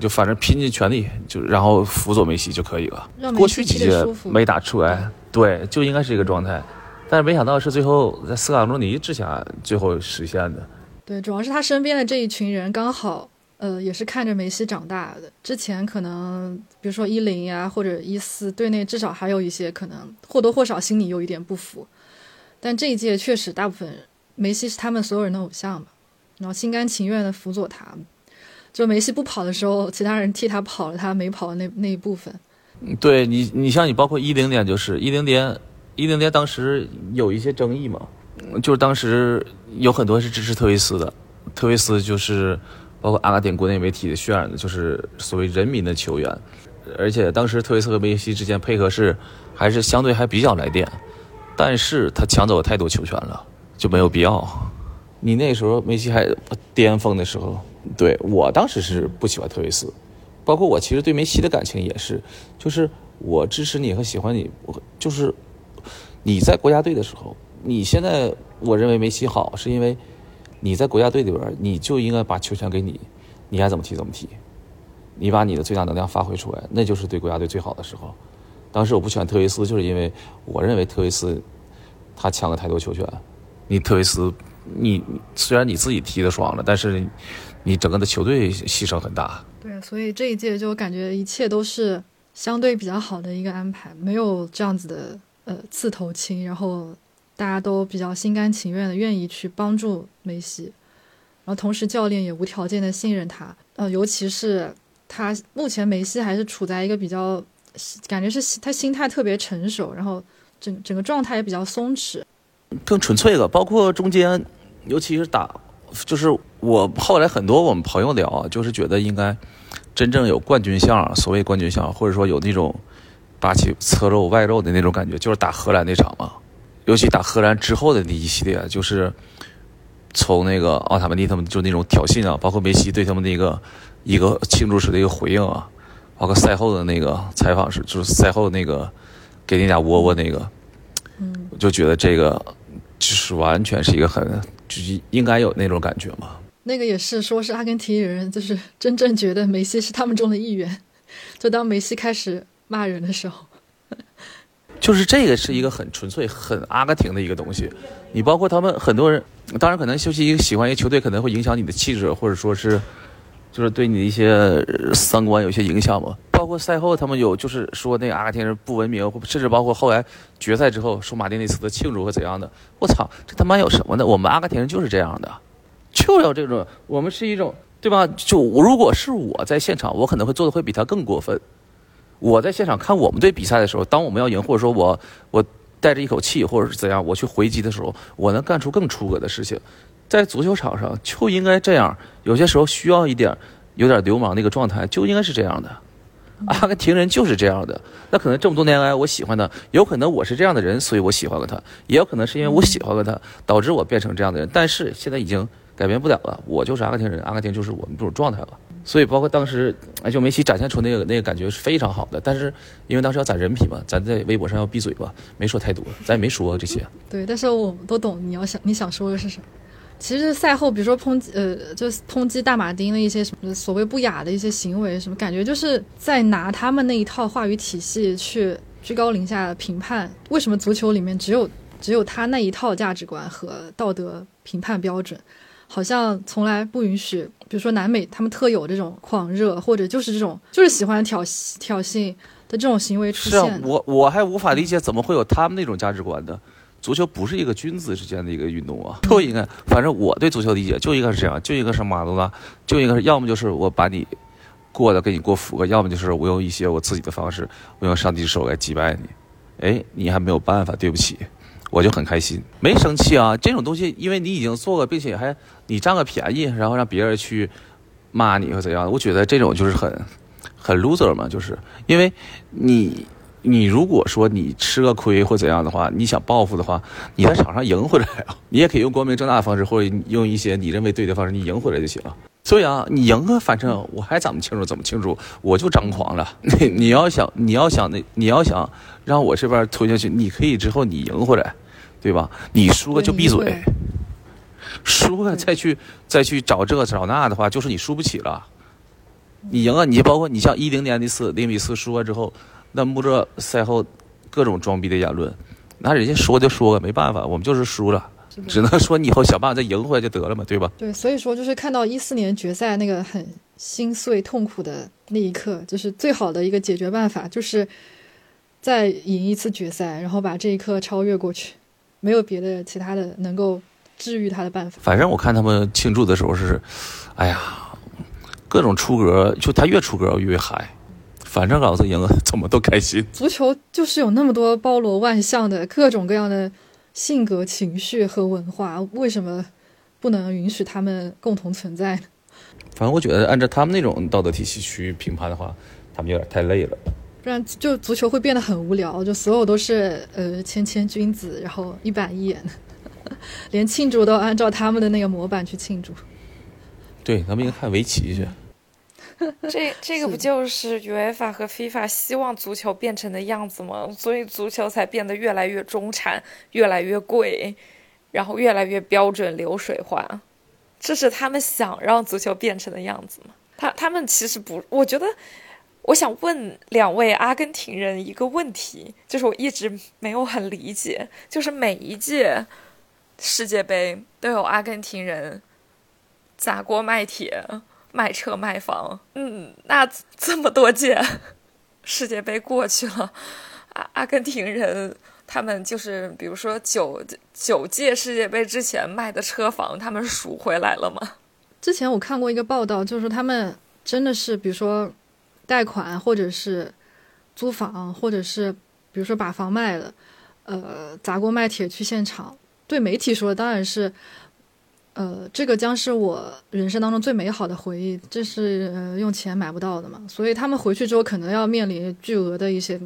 就反正拼尽全力，就然后辅佐梅西就可以了。过去几届没打出来，对，就应该是这个状态，但是没想到是最后在斯卡罗尼之下最后实现的。对，主要是他身边的这一群人刚好，呃，也是看着梅西长大的。之前可能比如说一零呀或者一四，队内至少还有一些可能或多或少心里有一点不服，但这一届确实大部分梅西是他们所有人的偶像嘛。然后心甘情愿的辅佐他，就梅西不跑的时候，其他人替他跑了他没跑的那那一部分。对你，你像你包括一零年就是一零年，一零年当时有一些争议嘛，就是当时有很多是支持特维斯的，特维斯就是包括阿根廷国内媒体的渲染的，就是所谓人民的球员，而且当时特维斯和梅西之间配合是还是相对还比较来电，但是他抢走了太多球权了，就没有必要。你那时候梅西还巅峰的时候，对我当时是不喜欢特维斯，包括我其实对梅西的感情也是，就是我支持你和喜欢你，我就是你在国家队的时候，你现在我认为梅西好，是因为你在国家队里边，你就应该把球权给你，你爱怎么踢怎么踢，你把你的最大能量发挥出来，那就是对国家队最好的时候。当时我不喜欢特维斯，就是因为我认为特维斯他抢了太多球权，你特维斯。你虽然你自己踢的爽了，但是你整个的球队牺牲很大。对，所以这一届就感觉一切都是相对比较好的一个安排，没有这样子的呃刺头青，然后大家都比较心甘情愿的愿意去帮助梅西，然后同时教练也无条件的信任他。呃，尤其是他目前梅西还是处在一个比较感觉是他心态特别成熟，然后整整个状态也比较松弛，更纯粹了，包括中间。尤其是打，就是我后来很多我们朋友聊，就是觉得应该真正有冠军相，所谓冠军相，或者说有那种霸气侧漏外肉的那种感觉，就是打荷兰那场嘛。尤其打荷兰之后的那一系列，就是从那个奥塔门蒂他们就那种挑衅啊，包括梅西对他们的一个一个庆祝时的一个回应啊，包括赛后的那个采访时，就是赛后那个给那俩窝窝那个，嗯，我就觉得这个就是完全是一个很。就是应该有那种感觉嘛？那个也是说，是阿根廷人，就是真正觉得梅西是他们中的一员。就当梅西开始骂人的时候，就是这个是一个很纯粹、很阿根廷的一个东西。你包括他们很多人，当然可能休息一个喜欢一个球队，可能会影响你的气质，或者说是就是对你的一些三观有些影响嘛。包括赛后他们有就是说那个阿根廷人不文明，甚至包括后来决赛之后说马丁内斯的庆祝和怎样的，我操，这他妈有什么呢？我们阿根廷人就是这样的，就要这种，我们是一种对吧？就如果是我在现场，我可能会做的会比他更过分。我在现场看我们队比赛的时候，当我们要赢，或者说我我带着一口气，或者是怎样，我去回击的时候，我能干出更出格的事情。在足球场上就应该这样，有些时候需要一点有点流氓那个状态，就应该是这样的。阿根廷人就是这样的，那可能这么多年来我喜欢他，有可能我是这样的人，所以我喜欢了他，也有可能是因为我喜欢了他，导致我变成这样的人。但是现在已经改变不了了，我就是阿根廷人，阿根廷就是我们这种状态了。所以包括当时哎，就梅西展现出那个那个感觉是非常好的。但是因为当时要攒人品嘛，咱在微博上要闭嘴吧，没说太多，咱也没说这些。对，但是我们都懂你要想你想说的是什么。其实赛后，比如说抨击，呃，就是抨击大马丁的一些什么所谓不雅的一些行为，什么感觉就是在拿他们那一套话语体系去居高临下评判。为什么足球里面只有只有他那一套价值观和道德评判标准，好像从来不允许，比如说南美他们特有这种狂热，或者就是这种就是喜欢挑挑衅的这种行为出现。是啊，我我还无法理解怎么会有他们那种价值观的。足球不是一个君子之间的一个运动啊，就应该，反正我对足球理解就应该是这样，就应该是马拉多纳，就应该是要么就是我把你过的给你过服了，要么就是我用一些我自己的方式，我用上帝的手来击败你，哎，你还没有办法，对不起，我就很开心，没生气啊，这种东西，因为你已经做了，并且还你占个便宜，然后让别人去骂你或怎样，我觉得这种就是很很 loser 嘛，就是因为你。你如果说你吃个亏或怎样的话，你想报复的话，你在场上赢回来啊！你也可以用光明正大的方式，或者用一些你认为对的方式，你赢回来就行了。所以啊，你赢啊，反正我还怎么庆祝怎么庆祝，我就张狂了。你 你要想你要想那你要想让我这边推下去，你可以之后你赢回来，对吧？你输了就闭嘴，输了再去再去找这找那的话，就是你输不起了。你赢了！你包括你像一零年那次零比四输了之后。那穆勒赛后各种装逼的言论，那人家说就说了，没办法，我们就是输了，只能说你以后想办法再赢回来就得了嘛，对吧？对，所以说就是看到一四年决赛那个很心碎痛苦的那一刻，就是最好的一个解决办法，就是再赢一次决赛，然后把这一刻超越过去，没有别的其他的能够治愈他的办法。反正我看他们庆祝的时候是，哎呀，各种出格，就他越出格越嗨。反正老子赢了，怎么都开心。足球就是有那么多包罗万象的各种各样的性格、情绪和文化，为什么不能允许他们共同存在呢？反正我觉得，按照他们那种道德体系去评判的话，他们有点太累了。不然，就足球会变得很无聊，就所有都是呃谦谦君子，然后一板一眼，连庆祝都按照他们的那个模板去庆祝。对，咱们应该看围棋去。这这个不就是 UEFA 和 FIFA 希望足球变成的样子吗？所以足球才变得越来越中产，越来越贵，然后越来越标准流水化。这是他们想让足球变成的样子吗？他他们其实不，我觉得，我想问两位阿根廷人一个问题，就是我一直没有很理解，就是每一届世界杯都有阿根廷人砸锅卖铁。卖车卖房，嗯，那这么多届世界杯过去了，阿阿根廷人他们就是，比如说九九届世界杯之前卖的车房，他们赎回来了吗？之前我看过一个报道，就是他们真的是，比如说贷款，或者是租房，或者是比如说把房卖了，呃，砸锅卖铁去现场，对媒体说当然是。呃，这个将是我人生当中最美好的回忆，这是呃用钱买不到的嘛，所以他们回去之后可能要面临巨额的一些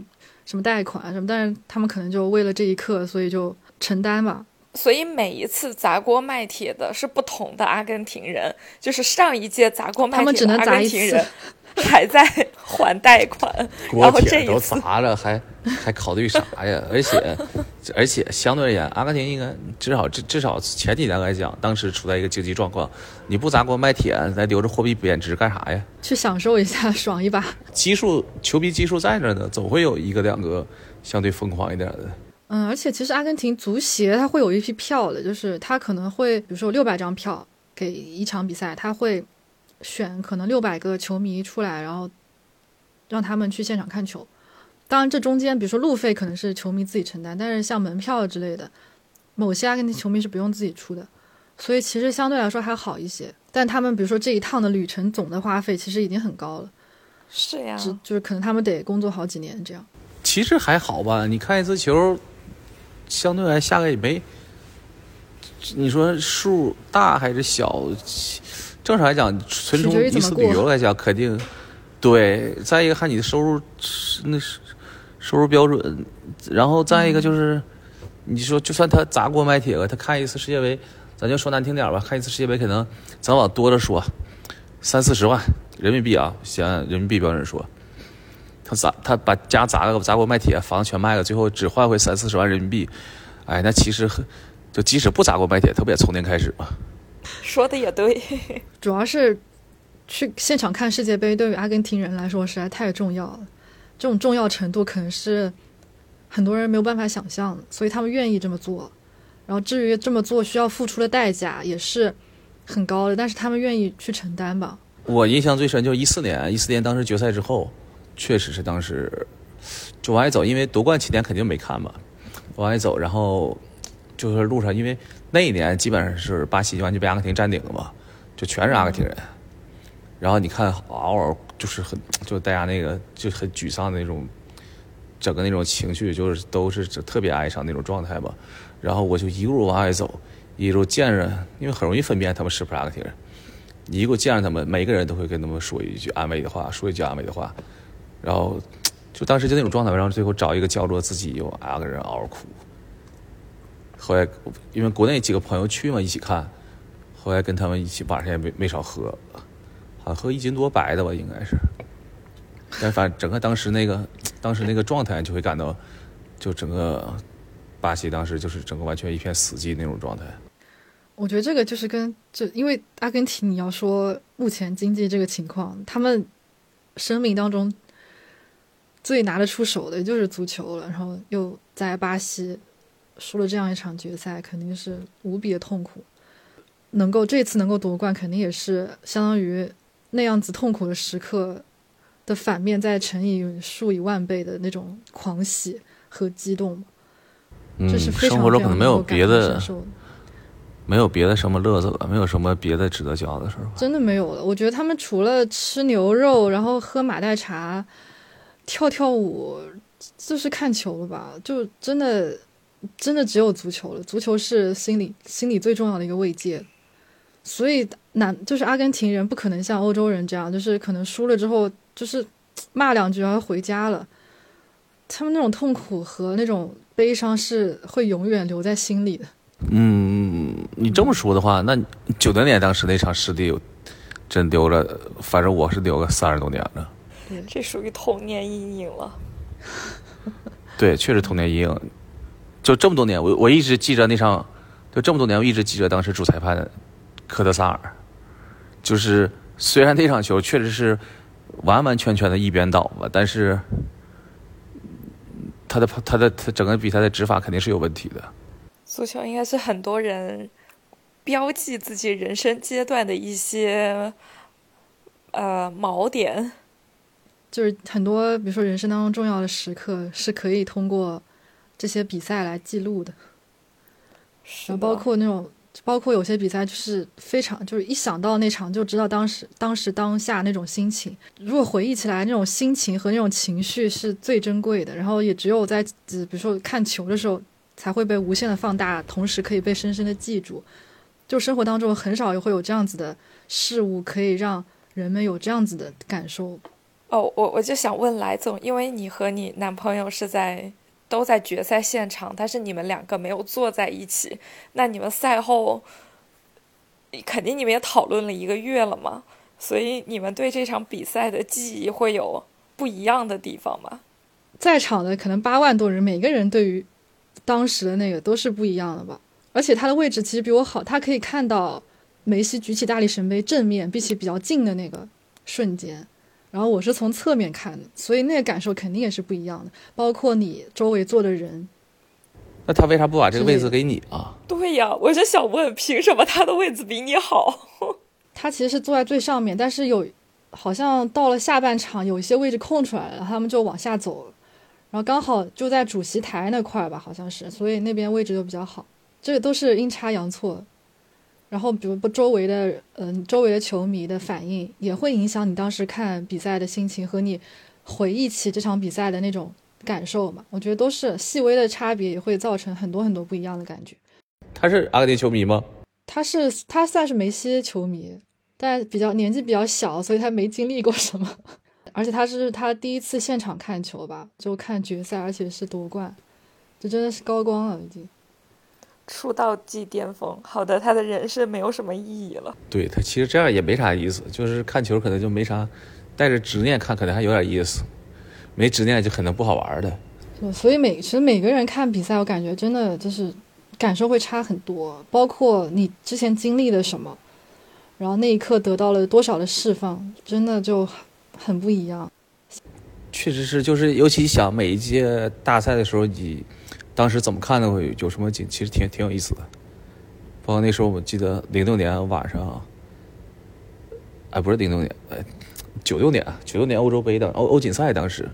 什么贷款什么，但是他们可能就为了这一刻，所以就承担吧。所以每一次砸锅卖铁的是不同的阿根廷人，就是上一届砸锅卖铁的阿根廷人。还在还贷款，然后这都砸了，还还考虑啥呀？而且 而且相对而言，阿根廷应该至少至至少前几年来讲，当时处在一个经济状况，你不砸锅卖铁，再留着货币贬值干啥呀？去享受一下，爽一把。基数球迷基数在那呢，总会有一个两个相对疯狂一点的。嗯，而且其实阿根廷足协他会有一批票的，就是他可能会，比如说六百张票给一场比赛，他会。选可能六百个球迷出来，然后让他们去现场看球。当然，这中间比如说路费可能是球迷自己承担，但是像门票之类的，某些阿根廷球迷是不用自己出的，所以其实相对来说还好一些。但他们比如说这一趟的旅程总的花费其实已经很高了。是呀，就是可能他们得工作好几年这样。其实还好吧，你看一次球，相对来下个也没，你说数大还是小？正常来讲，纯从一次旅游来讲，肯定对。再一个，看你的收入那是收入标准，然后再一个就是，你说就算他砸锅卖铁了，他看一次世界杯，咱就说难听点吧，看一次世界杯可能咱往多了说，三四十万，人民币啊，先按人民币标准说，他砸他把家砸了砸锅卖铁，房子全卖了，最后只换回三四十万人民币，哎，那其实很，就即使不砸锅卖铁，他不也从零开始吗？说的也对，主要是去现场看世界杯，对于阿根廷人来说实在太重要了，这种重要程度可能是很多人没有办法想象的，所以他们愿意这么做。然后至于这么做需要付出的代价也是很高的，但是他们愿意去承担吧。我印象最深就是一四年，一四年当时决赛之后，确实是当时就往外走，因为夺冠期间肯定没看嘛，往外走，然后就是路上，因为那一年基本上是巴西完全被阿根廷占领了嘛，就全是阿根廷人。然后你看嗷嗷就是很就大家那个就很沮丧的那种，整个那种情绪就是都是特别哀伤那种状态吧。然后我就一路往外走，一路见着，因为很容易分辨他们是不是阿根廷人。你一路见着他们，每个人都会跟他们说一句安慰的话，说一句安慰的话。然后就当时就那种状态，然后最后找一个角落自己又啊个人嗷嗷哭。后来因为国内几个朋友去嘛，一起看，后来跟他们一起晚上也没没少喝。好像喝一斤多白的吧，应该是。但反正整个当时那个当时那个状态，就会感到，就整个巴西当时就是整个完全一片死寂那种状态。我觉得这个就是跟这，因为阿根廷你要说目前经济这个情况，他们生命当中最拿得出手的就是足球了，然后又在巴西输了这样一场决赛，肯定是无比的痛苦。能够这次能够夺冠，肯定也是相当于。那样子痛苦的时刻的反面，再乘以数以万倍的那种狂喜和激动，这是生活中可能没有别的，没有别的什么乐子了，没有什么别的值得骄傲的事儿真的没有了。我觉得他们除了吃牛肉，然后喝马黛茶，跳跳舞，就是看球了吧？就真的真的只有足球了。足球是心理心理最重要的一个慰藉。所以，难就是阿根廷人不可能像欧洲人这样，就是可能输了之后就是骂两句然后回家了。他们那种痛苦和那种悲伤是会永远留在心里的。嗯，你这么说的话，那九零年当时那场失利，真丢了，反正我是丢了三十多年了。这属于童年阴影了。对，确实童年阴影。就这么多年，我我一直记着那场，就这么多年，我一直记着当时主裁判。科德萨尔，就是虽然那场球确实是完完全全的一边倒吧，但是他的 他的他整个比赛的执法肯定是有问题的。足球应该是很多人标记自己人生阶段的一些呃锚点，就是很多比如说人生当中重要的时刻是可以通过这些比赛来记录的，是包括那种。包括有些比赛就是非常，就是一想到那场就知道当时当时当下那种心情。如果回忆起来，那种心情和那种情绪是最珍贵的。然后也只有在比如说看球的时候，才会被无限的放大，同时可以被深深的记住。就生活当中很少会有这样子的事物可以让人们有这样子的感受。哦，我我就想问来总，因为你和你男朋友是在。都在决赛现场，但是你们两个没有坐在一起。那你们赛后，肯定你们也讨论了一个月了嘛？所以你们对这场比赛的记忆会有不一样的地方吗？在场的可能八万多人，每个人对于当时的那个都是不一样的吧。而且他的位置其实比我好，他可以看到梅西举起大力神杯正面并且比较近的那个瞬间。然后我是从侧面看的，所以那个感受肯定也是不一样的。包括你周围坐的人，那他为啥不把这个位置给你啊？对呀，我就想问，凭什么他的位置比你好？他其实是坐在最上面，但是有好像到了下半场，有一些位置空出来了，他们就往下走了。然后刚好就在主席台那块儿吧，好像是，所以那边位置就比较好。这个都是阴差阳错。然后，比如不周围的，嗯，周围的球迷的反应也会影响你当时看比赛的心情和你回忆起这场比赛的那种感受嘛。我觉得都是细微的差别，也会造成很多很多不一样的感觉。他是阿根廷球迷吗？他是，他算是梅西球迷，但比较年纪比较小，所以他没经历过什么。而且他是他第一次现场看球吧，就看决赛，而且是夺冠，这真的是高光了已经。出道即巅峰。好的，他的人生没有什么意义了。对他其实这样也没啥意思，就是看球可能就没啥，带着执念看可能还有点意思，没执念就可能不好玩的。对，所以每其实每个人看比赛，我感觉真的就是感受会差很多，包括你之前经历了什么，然后那一刻得到了多少的释放，真的就很不一样。确实是，就是尤其想每一届大赛的时候，你当时怎么看的？有什么景？其实挺挺有意思的。包括那时候，我记得零六年晚上，哎，不是零六年，哎，九六年，九六年欧洲杯的欧欧锦赛，当时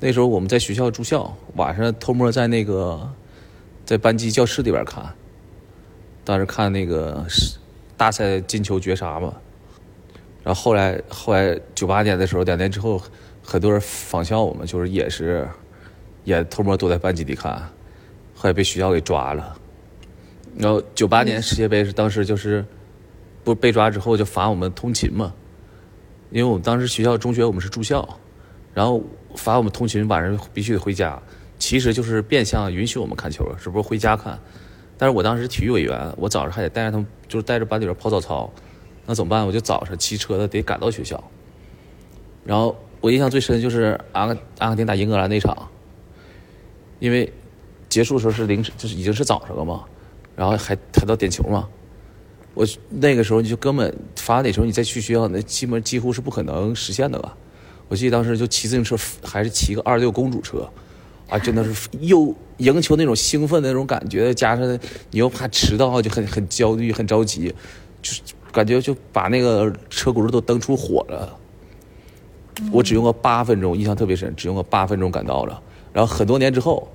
那时候我们在学校住校，晚上偷摸在那个在班级教室里边看，当时看那个大赛金球绝杀嘛。然后后来后来九八年的时候，两年之后。很多人仿效我们，就是也是，也偷摸躲在班级里看，后来被学校给抓了。然后九八年世界杯是当时就是，不被抓之后就罚我们通勤嘛，因为我们当时学校中学我们是住校，然后罚我们通勤，晚上必须得回家，其实就是变相允许我们看球，只不过回家看。但是我当时体育委员，我早上还得带着他们，就是带着班里边跑早操，那怎么办？我就早上骑车的得赶到学校，然后。我印象最深就是阿阿根廷打英格兰那场，因为结束的时候是凌晨，就是已经是早上了嘛，然后还还到点球嘛。我那个时候你就根本罚那时候你再去学校，那基本几乎是不可能实现的了。我记得当时就骑自行车，还是骑个二六公主车，啊，真的是又赢球那种兴奋的那种感觉，加上你又怕迟到，就很很焦虑、很着急，就是感觉就把那个车轱辘都蹬出火了。我只用过八分钟，印象特别深，只用过八分钟赶到了。然后很多年之后，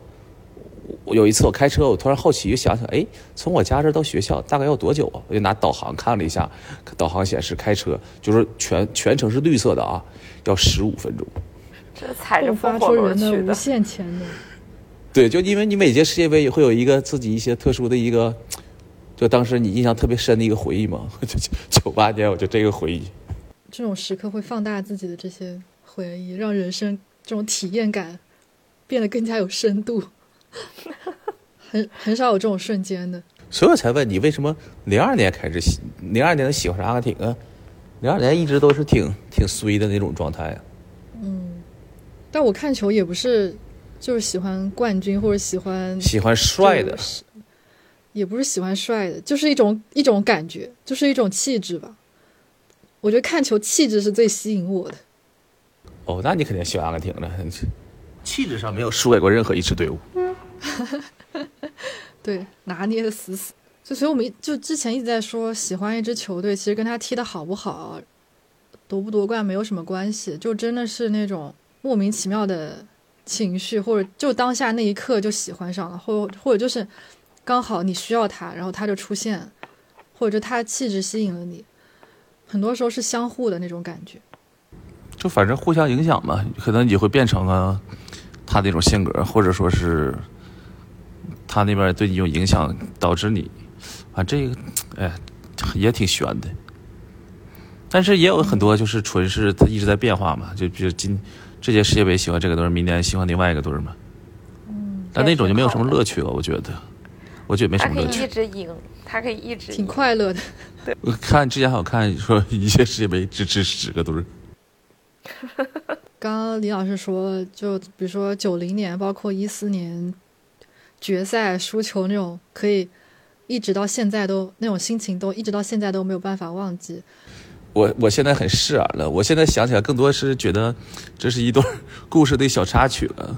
我有一次我开车，我突然好奇就，想想，哎，从我家这到学校大概要多久啊？我就拿导航看了一下，导航显示开车就是全全程是绿色的啊，要十五分钟。这踩着发出人的无限潜能。对，就因为你每届世界杯也会有一个自己一些特殊的一个，就当时你印象特别深的一个回忆嘛。就 九八年，我就这个回忆。这种时刻会放大自己的这些回忆，让人生这种体验感变得更加有深度。很很少有这种瞬间的，所以我才问你为什么零二年开始喜零二年的喜欢上阿根廷啊？零二年一直都是挺挺衰的那种状态啊。嗯，但我看球也不是就是喜欢冠军或者喜欢喜欢帅的，也不是喜欢帅的，就是一种一种感觉，就是一种气质吧。我觉得看球气质是最吸引我的。哦，那你肯定喜欢阿根廷了，气质上没有输给过任何一支队伍。对，拿捏的死死。就所以我们就之前一直在说，喜欢一支球队，其实跟他踢的好不好、夺不夺冠没有什么关系，就真的是那种莫名其妙的情绪，或者就当下那一刻就喜欢上了，或或者就是刚好你需要他，然后他就出现，或者就他的气质吸引了你。很多时候是相互的那种感觉，就反正互相影响嘛，可能你会变成了他那种性格，或者说是他那边对你有影响，导致你啊这个哎也挺悬的。但是也有很多就是纯是他一直在变化嘛，就比如今这届世界杯喜欢这个队，明年喜欢另外一个队嘛。嗯，但那种就没有什么乐趣了，我觉得，我觉得没什么乐趣。一直赢，他可以一直挺快乐的。我 看之前好看，说一届世界杯只支十个队。刚刚李老师说，就比如说九零年，包括一四年决赛输球那种，可以一直到现在都那种心情，都一直到现在都没有办法忘记。我我现在很释然了，我现在想起来更多是觉得这是一段故事的小插曲了。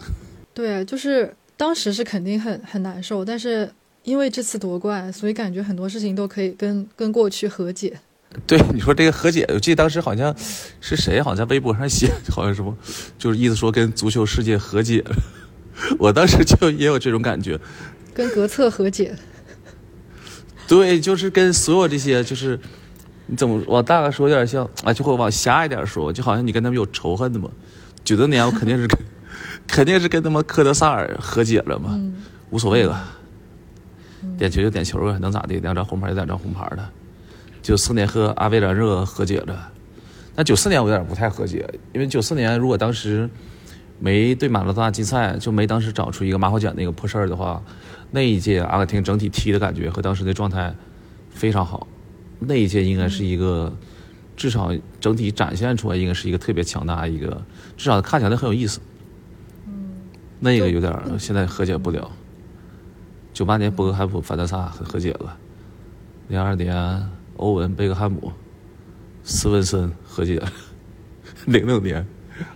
对，就是当时是肯定很很难受，但是。因为这次夺冠，所以感觉很多事情都可以跟跟过去和解。对，你说这个和解，我记得当时好像是谁，好像在微博上写，好像什么，就是意思说跟足球世界和解了。我当时就也有这种感觉，跟格策和解。对，就是跟所有这些，就是你怎么往大了说，有点像啊，就会往狭一点说，就好像你跟他们有仇恨的嘛。九六年我肯定是跟，肯定是跟他们科德萨尔和解了嘛，无所谓了。点球就点球呗，能咋的？两张红牌就两张红牌的。九四年和阿维兰热和解了，那九四年我有点不太和解，因为九四年如果当时没对马拉多纳禁赛，就没当时找出一个马虎脚那个破事儿的话，那一届阿根廷整体踢的感觉和当时的状态非常好。那一届应该是一个，至少整体展现出来应该是一个特别强大一个，至少看起来很有意思。嗯，那个有点现在和解不了。九八年博格汉普凡德萨和解了，零二年欧文、贝克汉姆、斯文森和解了，零六年。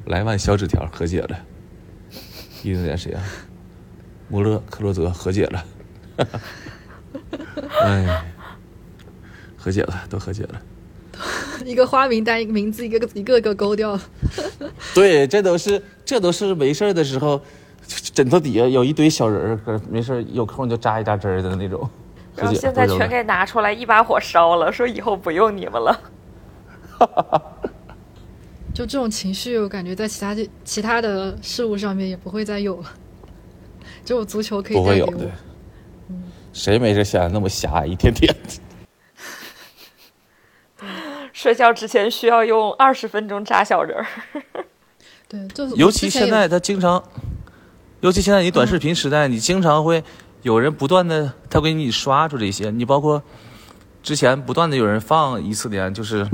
莱万小纸条和解了，一零年谁啊？穆勒、克洛泽和解了，哎，和解了，都和解了。一个花名单，一个名字，一个一个个勾掉。对，这都是这都是没事的时候，枕头底下有一堆小人儿，没事有空就扎一扎针的那种。然后现在全给拿出来，一把火烧了，说以后不用你们了。哈哈哈。就这种情绪，我感觉在其他其他的事物上面也不会再有了。只有足球可以带给我。嗯，谁没事想那么瞎一天天？睡觉之前需要用二十分钟扎小人儿。对，就是尤其现在他经常，尤其现在你短视频时代，你经常会有人不断的他给你刷出这些，你包括之前不断的有人放一次连就是。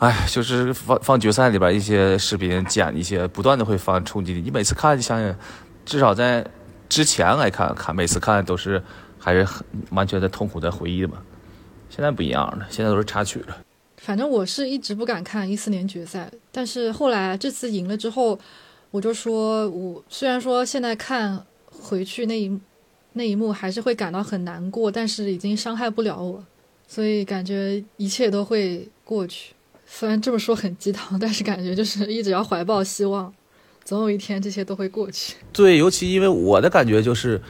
哎，就是放放决赛里边一些视频，剪一些，不断的会放冲击力。你每次看就，想想，至少在之前来看看，每次看都是还是很完全的痛苦在回忆的嘛。现在不一样了，现在都是插曲了。反正我是一直不敢看一四年决赛，但是后来这次赢了之后，我就说，我虽然说现在看回去那一那一幕还是会感到很难过，但是已经伤害不了我，所以感觉一切都会过去。虽然这么说很鸡汤，但是感觉就是一直要怀抱希望，总有一天这些都会过去。对，尤其因为我的感觉就是，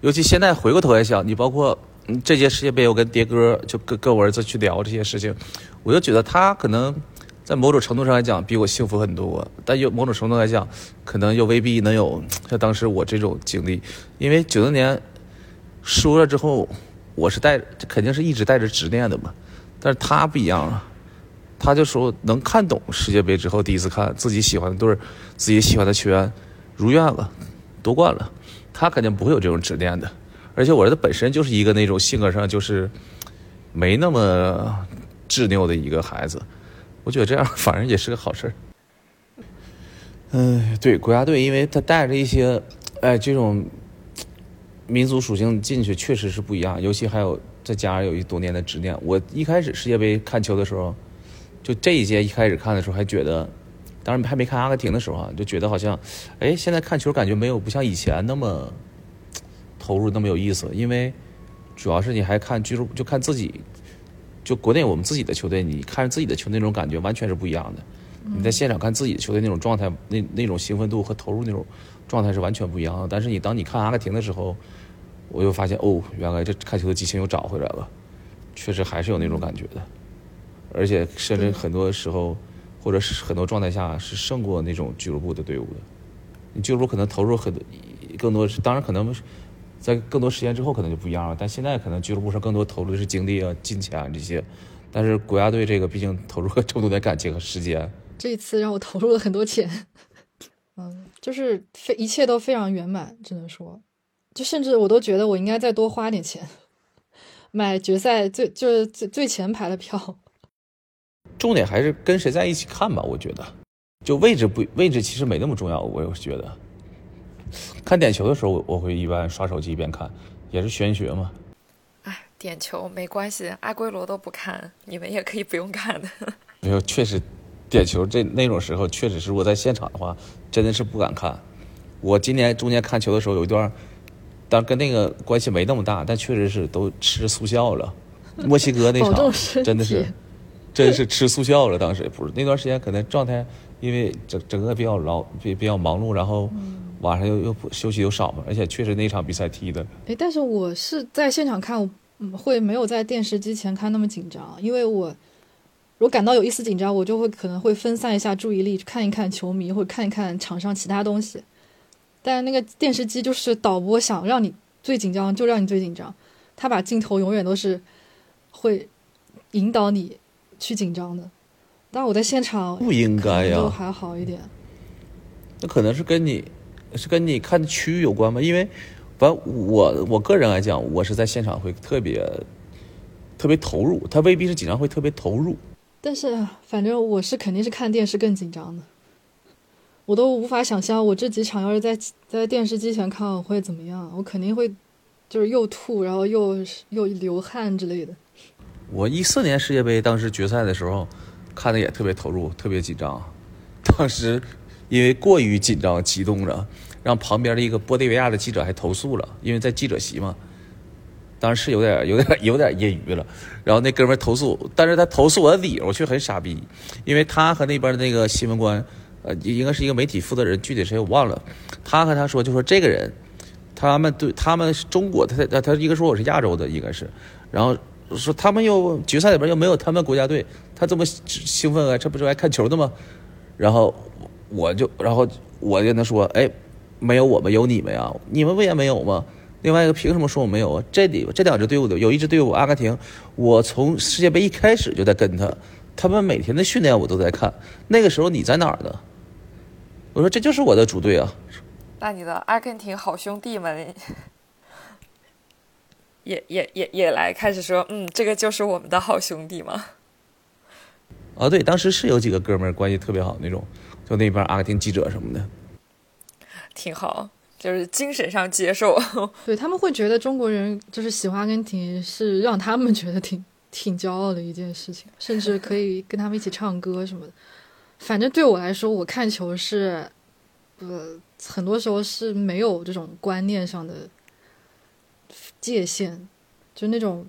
尤其现在回过头来想，你包括这届世界杯，我跟爹哥就跟跟我儿子去聊这些事情，我就觉得他可能在某种程度上来讲比我幸福很多，但有某种程度来讲，可能又未必能有像当时我这种经历。因为九零年输了之后，我是带肯定是一直带着执念的嘛，但是他不一样了。他就说能看懂世界杯之后，第一次看自己喜欢的队，自己喜欢的球员如愿了，夺冠了，他肯定不会有这种执念的。而且我儿子本身就是一个那种性格上就是没那么执拗的一个孩子，我觉得这样反而也是个好事儿。嗯，对，国家队，因为他带着一些哎这种民族属性进去，确实是不一样。尤其还有再加上有一多年的执念。我一开始世界杯看球的时候。就这一届一开始看的时候还觉得，当然还没看阿根廷的时候啊，就觉得好像，哎，现在看球感觉没有不像以前那么投入那么有意思，因为主要是你还看俱乐部，就看自己，就国内我们自己的球队，你看着自己的球那种感觉完全是不一样的。你在现场看自己的球队那种状态，那那种兴奋度和投入那种状态是完全不一样的。但是你当你看阿根廷的时候，我又发现哦，原来这看球的激情又找回来了，确实还是有那种感觉的。而且甚至很多时候，或者是很多状态下是胜过那种俱乐部的队伍的。你俱乐部可能投入很多，更多是当然可能在更多时间之后可能就不一样了。但现在可能俱乐部上更多投入的是精力啊、金钱啊这些。但是国家队这个毕竟投入了这么多的感情和时间。这一次让我投入了很多钱，嗯，就是非一切都非常圆满，只能说，就甚至我都觉得我应该再多花点钱，买决赛最就是最最前排的票。重点还是跟谁在一起看吧，我觉得，就位置不位置其实没那么重要，我觉得。看点球的时候，我我会一般刷手机一边看，也是玄学嘛。哎，点球没关系，阿圭罗都不看，你们也可以不用看的。没有，确实，点球这那种时候，确实是我在现场的话，真的是不敢看。我今年中间看球的时候有一段，但跟那个关系没那么大，但确实是都吃速效了。墨西哥那 场真的是。真是吃速效了，当时不是那段时间可能状态，因为整整个比较劳比比较忙碌，然后晚上又又休息又少嘛，而且确实那场比赛踢的。哎，但是我是在现场看，会没有在电视机前看那么紧张，因为我如果感到有一丝紧张，我就会可能会分散一下注意力，看一看球迷或者看一看场上其他东西。但那个电视机就是导播想让你最紧张就让你最紧张，他把镜头永远都是会引导你。去紧张的，但我在现场不应该呀，都还好一点。那可能是跟你是跟你看的区域有关吗，因为反正我我个人来讲，我是在现场会特别特别投入，他未必是紧张会特别投入。但是反正我是肯定是看电视更紧张的，我都无法想象我这几场要是在在电视机前看我会怎么样，我肯定会就是又吐，然后又又流汗之类的。我一四年世界杯当时决赛的时候看的也特别投入，特别紧张，当时因为过于紧张激动了，让旁边的一个玻利维亚的记者还投诉了，因为在记者席嘛。当时是有点、有点、有点业余了，然后那哥们投诉，但是他投诉我的理由却很傻逼，因为他和那边的那个新闻官，呃，应该是一个媒体负责人，具体谁我忘了，他和他说就说这个人，他们对他们是中国，他他他一个说我是亚洲的，应该是，然后说他们又决赛里边又没有他们国家队，他这么兴奋啊，这不是来看球的吗？然后我就然后我就跟他说，哎，没有我们有你们呀，你们不也没有吗？另外一个凭什么说我没有啊？这里这两支队伍的有一支队伍阿根廷，我从世界杯一开始就在跟他，他们每天的训练我都在看。那个时候你在哪儿呢？我说这就是我的主队啊。那你的阿根廷好兄弟们 也也也也来开始说，嗯，这个就是我们的好兄弟吗？啊，对，当时是有几个哥们儿关系特别好那种，就那边阿根廷记者什么的，挺好。就是精神上接受，对他们会觉得中国人就是喜欢阿根廷，是让他们觉得挺挺骄傲的一件事情，甚至可以跟他们一起唱歌什么的。反正对我来说，我看球是，呃，很多时候是没有这种观念上的界限，就那种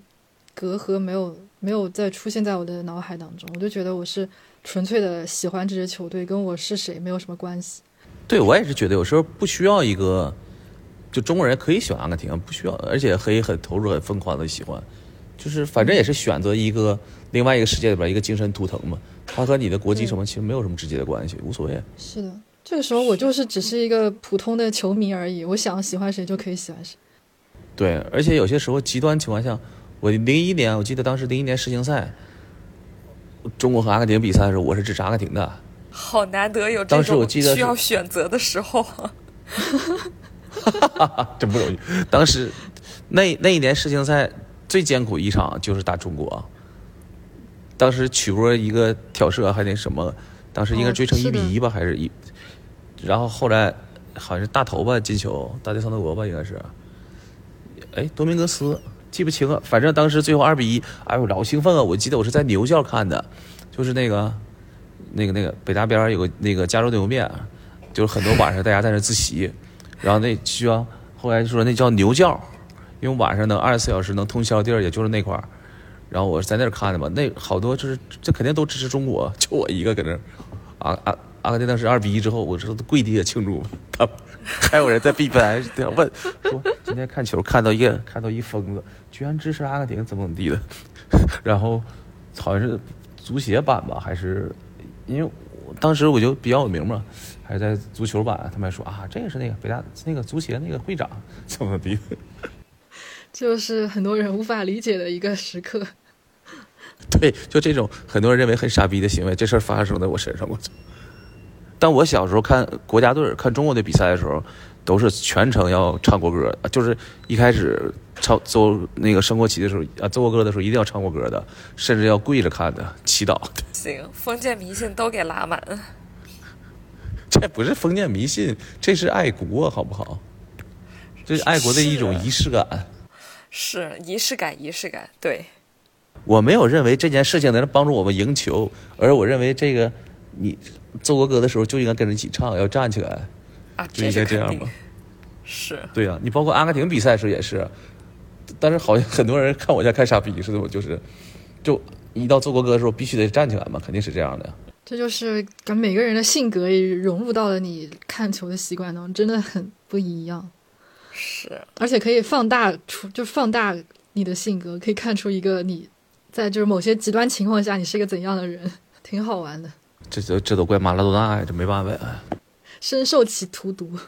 隔阂没有没有再出现在我的脑海当中。我就觉得我是纯粹的喜欢这支球队，跟我是谁没有什么关系。对，我也是觉得有时候不需要一个，就中国人可以喜欢阿根廷，不需要，而且可以很投入、很疯狂的喜欢，就是反正也是选择一个另外一个世界里边一个精神图腾嘛。它和你的国籍什么其实没有什么直接的关系，无所谓。是的，这个时候我就是只是一个普通的球迷而已，我想喜欢谁就可以喜欢谁。对，而且有些时候极端情况下，我零一年我记得当时零一年世青赛，中国和阿根廷比赛的时候，我是支持阿根廷的。好难得有这种需要选择的时候，真不容易。当时那那一年世青赛最艰苦一场就是打中国，当时曲波一个挑射还那什么，当时应该追成一比一吧，还是一，然后后来好像是大头吧进球，大帝桑德国吧应该是，哎多明格斯记不清了，反正当时最后二比一，哎呦老兴奋啊！我记得我是在牛校看的，就是那个。那个那个北大边有个那个加州牛肉面，就是很多晚上大家在那自习，然后那需要后来就说那叫牛教，因为晚上能二十四小时能通宵地儿，也就是那块儿。然后我在那儿看的嘛，那好多就是这肯定都支持中国，就我一个搁那儿。阿阿阿根廷当时二比一之后，我说跪地下庆祝。他还有人在 B 站问说今天看球看到一个看到一疯子，居然支持阿根廷怎么怎么地的，然后好像是足协版吧还是？因为当时我就比较有名嘛，还在足球版，他们还说啊，这个是那个北大那个足协那个会长怎么地，就是很多人无法理解的一个时刻。对，就这种很多人认为很傻逼的行为，这事儿发生在我身上，我操！但我小时候看国家队、看中国队比赛的时候，都是全程要唱国歌，就是一开始唱奏那个升国旗的时候啊，奏国歌的时候一定要唱国歌的，甚至要跪着看的，祈祷。行，封建迷信都给拉满。这不是封建迷信，这是爱国，好不好？这是爱国的一种仪式感。是仪式感，仪式感。对。我没有认为这件事情能帮助我们赢球，而我认为这个你奏国歌的时候就应该跟着一起唱，要站起来。啊，就应该这样吗？是。对呀，你包括阿根廷比赛时候也是，但是好像很多人看我像看傻逼似的，我就是，就。一到做国歌的时候，必须得站起来嘛，肯定是这样的。这就是跟每个人的性格也融入到了你看球的习惯当中，真的很不一样。是，而且可以放大出，就放大你的性格，可以看出一个你在就是某些极端情况下你是一个怎样的人，挺好玩的。这都这都怪马拉多纳呀，这没办法呀。深受其荼毒。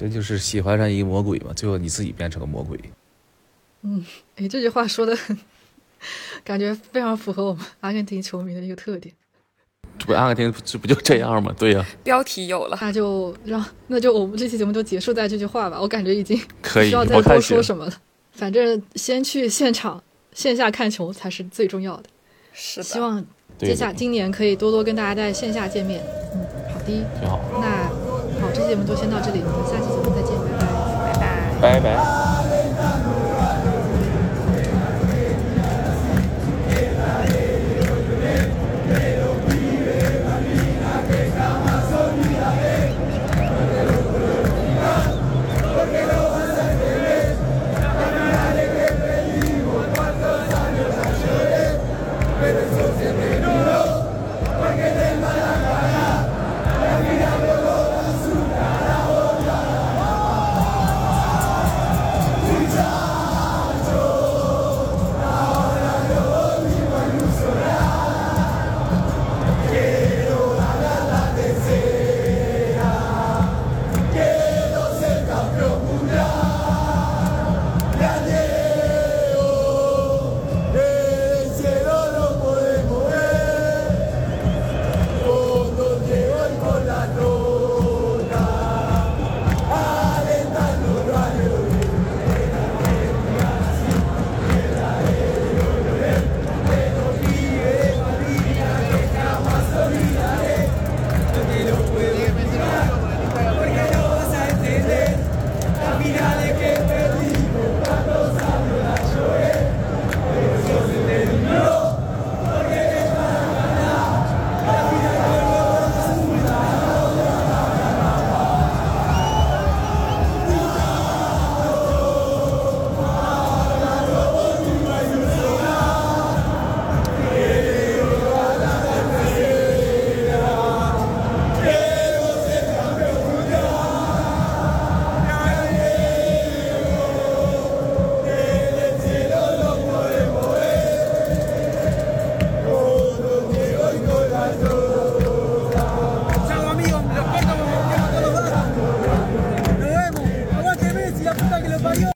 嗯，这就是喜欢上一个魔鬼嘛，最后你自己变成个魔鬼。嗯，哎，这句话说的很。感觉非常符合我们阿根廷球迷的一个特点。这不阿根廷这不就这样吗？对呀、标题有了，那就让那就我们这期节目就结束在这句话吧，我感觉已经可以不需要，再多。说什么了。反正先去现场线下看球才是最重要的。是的，希望接下今年可以多多跟大家在线下见面。嗯，好的，挺好，那好，这期节目就先到这里，我们下期节目再见，拜拜。拜拜。拜拜。